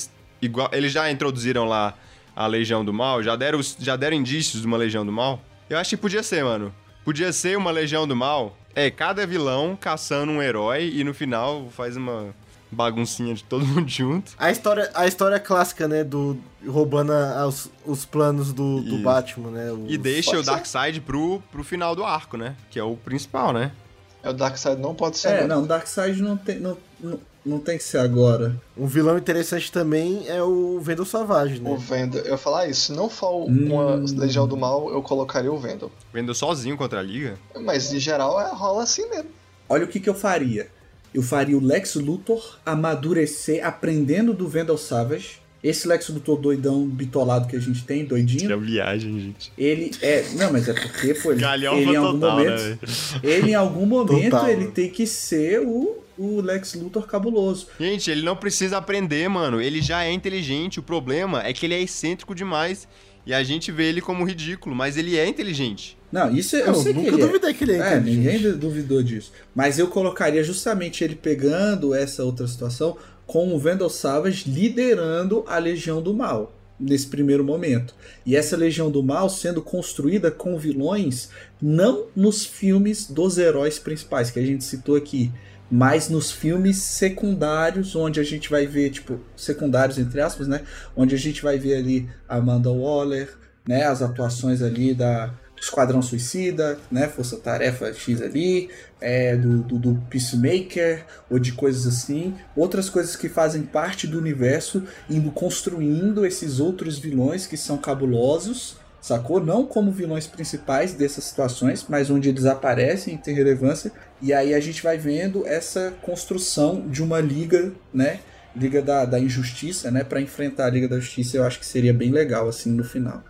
igual. Eles já introduziram lá a Legião do Mal, já deram, já deram indícios de uma Legião do Mal. Eu acho que podia ser, mano. Podia ser uma Legião do Mal. É, cada vilão caçando um herói e no final faz uma baguncinha de todo [LAUGHS] mundo junto. A história, a história clássica, né, do roubando a- os, os planos do, do. Batman, né? os- E deixa Pode o. Darkseid pro, pro final do arco, né? Que é o principal, né? É o Darkseid não pode ser. É, agora. não, Darkseid não tem, não, não, não tem que ser agora. Um vilão interessante também é o Vendel Savage, né? O Vendel, eu ia falar isso, se não for uma Hum. Legião do Mal, eu colocaria o Vendel. Vendo sozinho contra a Liga. Mas em geral é, rola assim mesmo. Olha o que, que eu faria. Eu faria o Lex Luthor amadurecer aprendendo do Vendel Savage. Esse Lex Luthor doidão, bitolado que a gente tem, doidinho. É viagem, gente. Ele é. Não, mas é porque, pô, ele, ele em algum total, momento. né, ele em algum momento Total. ele tem que ser o, o Lex Luthor cabuloso. Gente, ele não precisa aprender, mano. Ele já é inteligente. O problema é que ele é excêntrico demais. E a gente vê ele como ridículo, mas ele é inteligente. Não, isso eu, Eu sei nunca que ele é. duvidei que ele é É, ninguém du- duvidou disso. Mas eu colocaria justamente ele pegando essa outra situação com o Vendel Savage liderando a Legião do Mal nesse primeiro momento. E essa Legião do Mal sendo construída com vilões não nos filmes dos heróis principais que a gente citou aqui, mas nos filmes secundários, onde a gente vai ver, tipo, secundários entre aspas, né? Onde a gente vai ver ali Amanda Waller, né? As atuações ali da Esquadrão Suicida, né? Força Tarefa X ali, é, do, do, do Peacemaker, ou de coisas assim. Outras coisas que fazem parte do universo, indo construindo esses outros vilões que são cabulosos, sacou? Não como vilões principais dessas situações, mas onde eles aparecem e têm relevância. E aí a gente vai vendo essa construção de uma liga, né? Liga da, da Injustiça, né? Pra enfrentar a Liga da Justiça, eu acho que seria bem legal, assim, no final.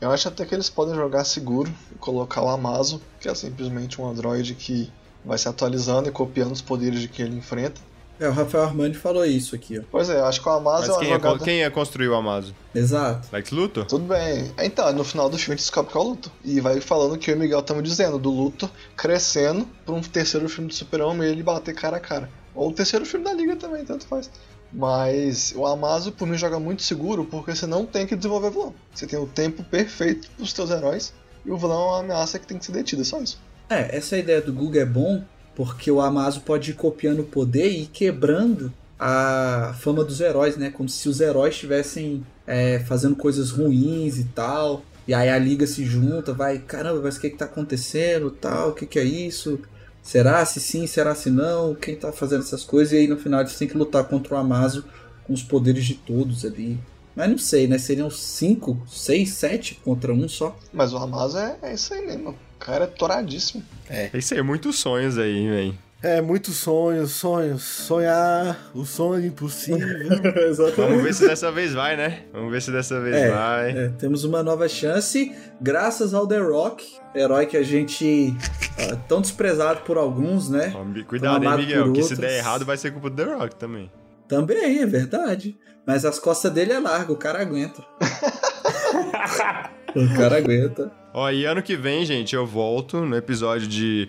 Eu acho até que eles podem jogar seguro e colocar o Amazo, que é simplesmente um androide que vai se atualizando e copiando os poderes de quem ele enfrenta. É, o Rafael Armani falou isso aqui, ó. Pois é, eu acho que o Amazo é uma quem é, jogada... quem é construiu o Amazo? Exato. Lex Luthor? Tudo bem. Então, no final do filme a gente descobre que é o Luthor. E vai falando que eu e o Miguel estamos dizendo, do Luthor crescendo pra um terceiro filme do Super-Homem e ele bater cara a cara. Ou o terceiro filme da Liga também, tanto faz. Mas o Amazo, por mim, joga muito seguro porque você não tem que desenvolver vilão. Você tem o tempo perfeito pros teus heróis e o vilão é uma ameaça que tem que ser detida, só isso. É, essa ideia do Google é bom porque o Amazo pode ir copiando o poder e ir quebrando a fama dos heróis, né? Como se os heróis estivessem é, fazendo coisas ruins e tal. E aí a liga se junta, vai, caramba, mas o que que tá acontecendo, tal, o que que é isso? Será se sim, será se não? Quem tá fazendo essas coisas? E aí no final eles têm que lutar contra o Amazo com os poderes de todos ali. Mas não sei, né? Seriam cinco, seis, sete contra um só. Mas o Amazo é, é isso aí mesmo. O cara é toradíssimo. É isso aí, muitos sonhos aí, velho. É, muitos sonhos, sonhos. Sonhar, o sonho impossível. [LAUGHS] Vamos ver se dessa vez vai, né? Vamos ver se dessa vez É, vai. É, temos uma nova chance, graças ao The Rock, herói que a gente. ah, tão desprezado por alguns, né? Cuidado, hein, Miguel, que se der errado vai ser culpa do The Rock também. Também, é verdade. Mas as costas dele é largo, o cara aguenta. [LAUGHS] o cara aguenta. Ó, e ano que vem, gente, eu volto no episódio de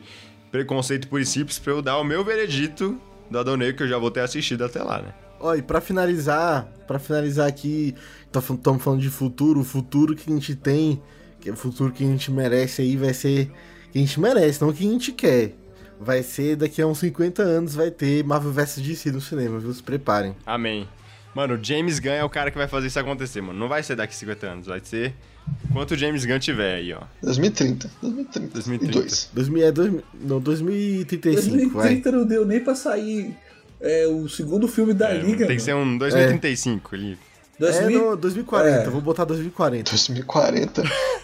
Preconceito e Simples pra eu dar o meu veredito do Adão Negro, que eu já vou ter assistido até lá, né? Ó, e pra finalizar, pra finalizar aqui, estamos falando de futuro, o futuro que a gente tem, que é o futuro que a gente merece aí vai ser que a gente merece, não o que a gente quer. Vai ser daqui a uns 50 anos vai ter Marvel vs DC no cinema, viu? Se preparem. Amém. Mano, o James Gunn é o cara que vai fazer isso acontecer, mano. Não vai ser daqui a 50 anos, vai ser quanto o James Gunn tiver aí, ó. 2030. 2030. 2030. E dois. 2000, é dois, não, 2035, vai. 2030 não deu nem pra sair é, o segundo filme da É, Liga. tem que ser um 2035 ali. 2000 É, não, 2040, É. vou botar 2040. 2040.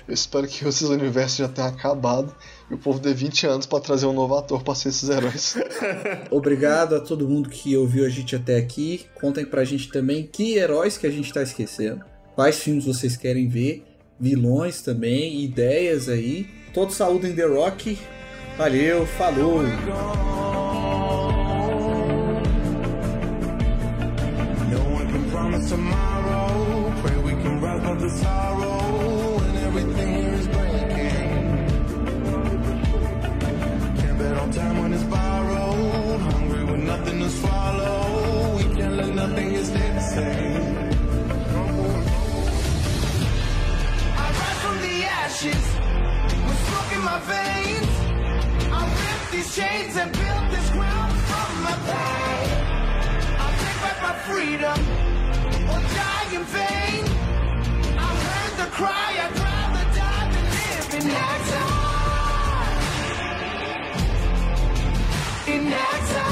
Eu espero que esses universos já tenham acabado e o povo dê 20 anos pra trazer um novo ator pra ser esses heróis. [LAUGHS] Obrigado a todo mundo que ouviu a gente até aqui. Contem pra gente também que heróis que a gente tá esquecendo. Quais filmes vocês querem ver. Vilões também, ideias aí. Todos saúdem The Rock. Valeu, falou! Chains and build this ground from my pain. I'll take back my freedom or die in vain. I heard the cry, I'd rather die than live in exile. In exile.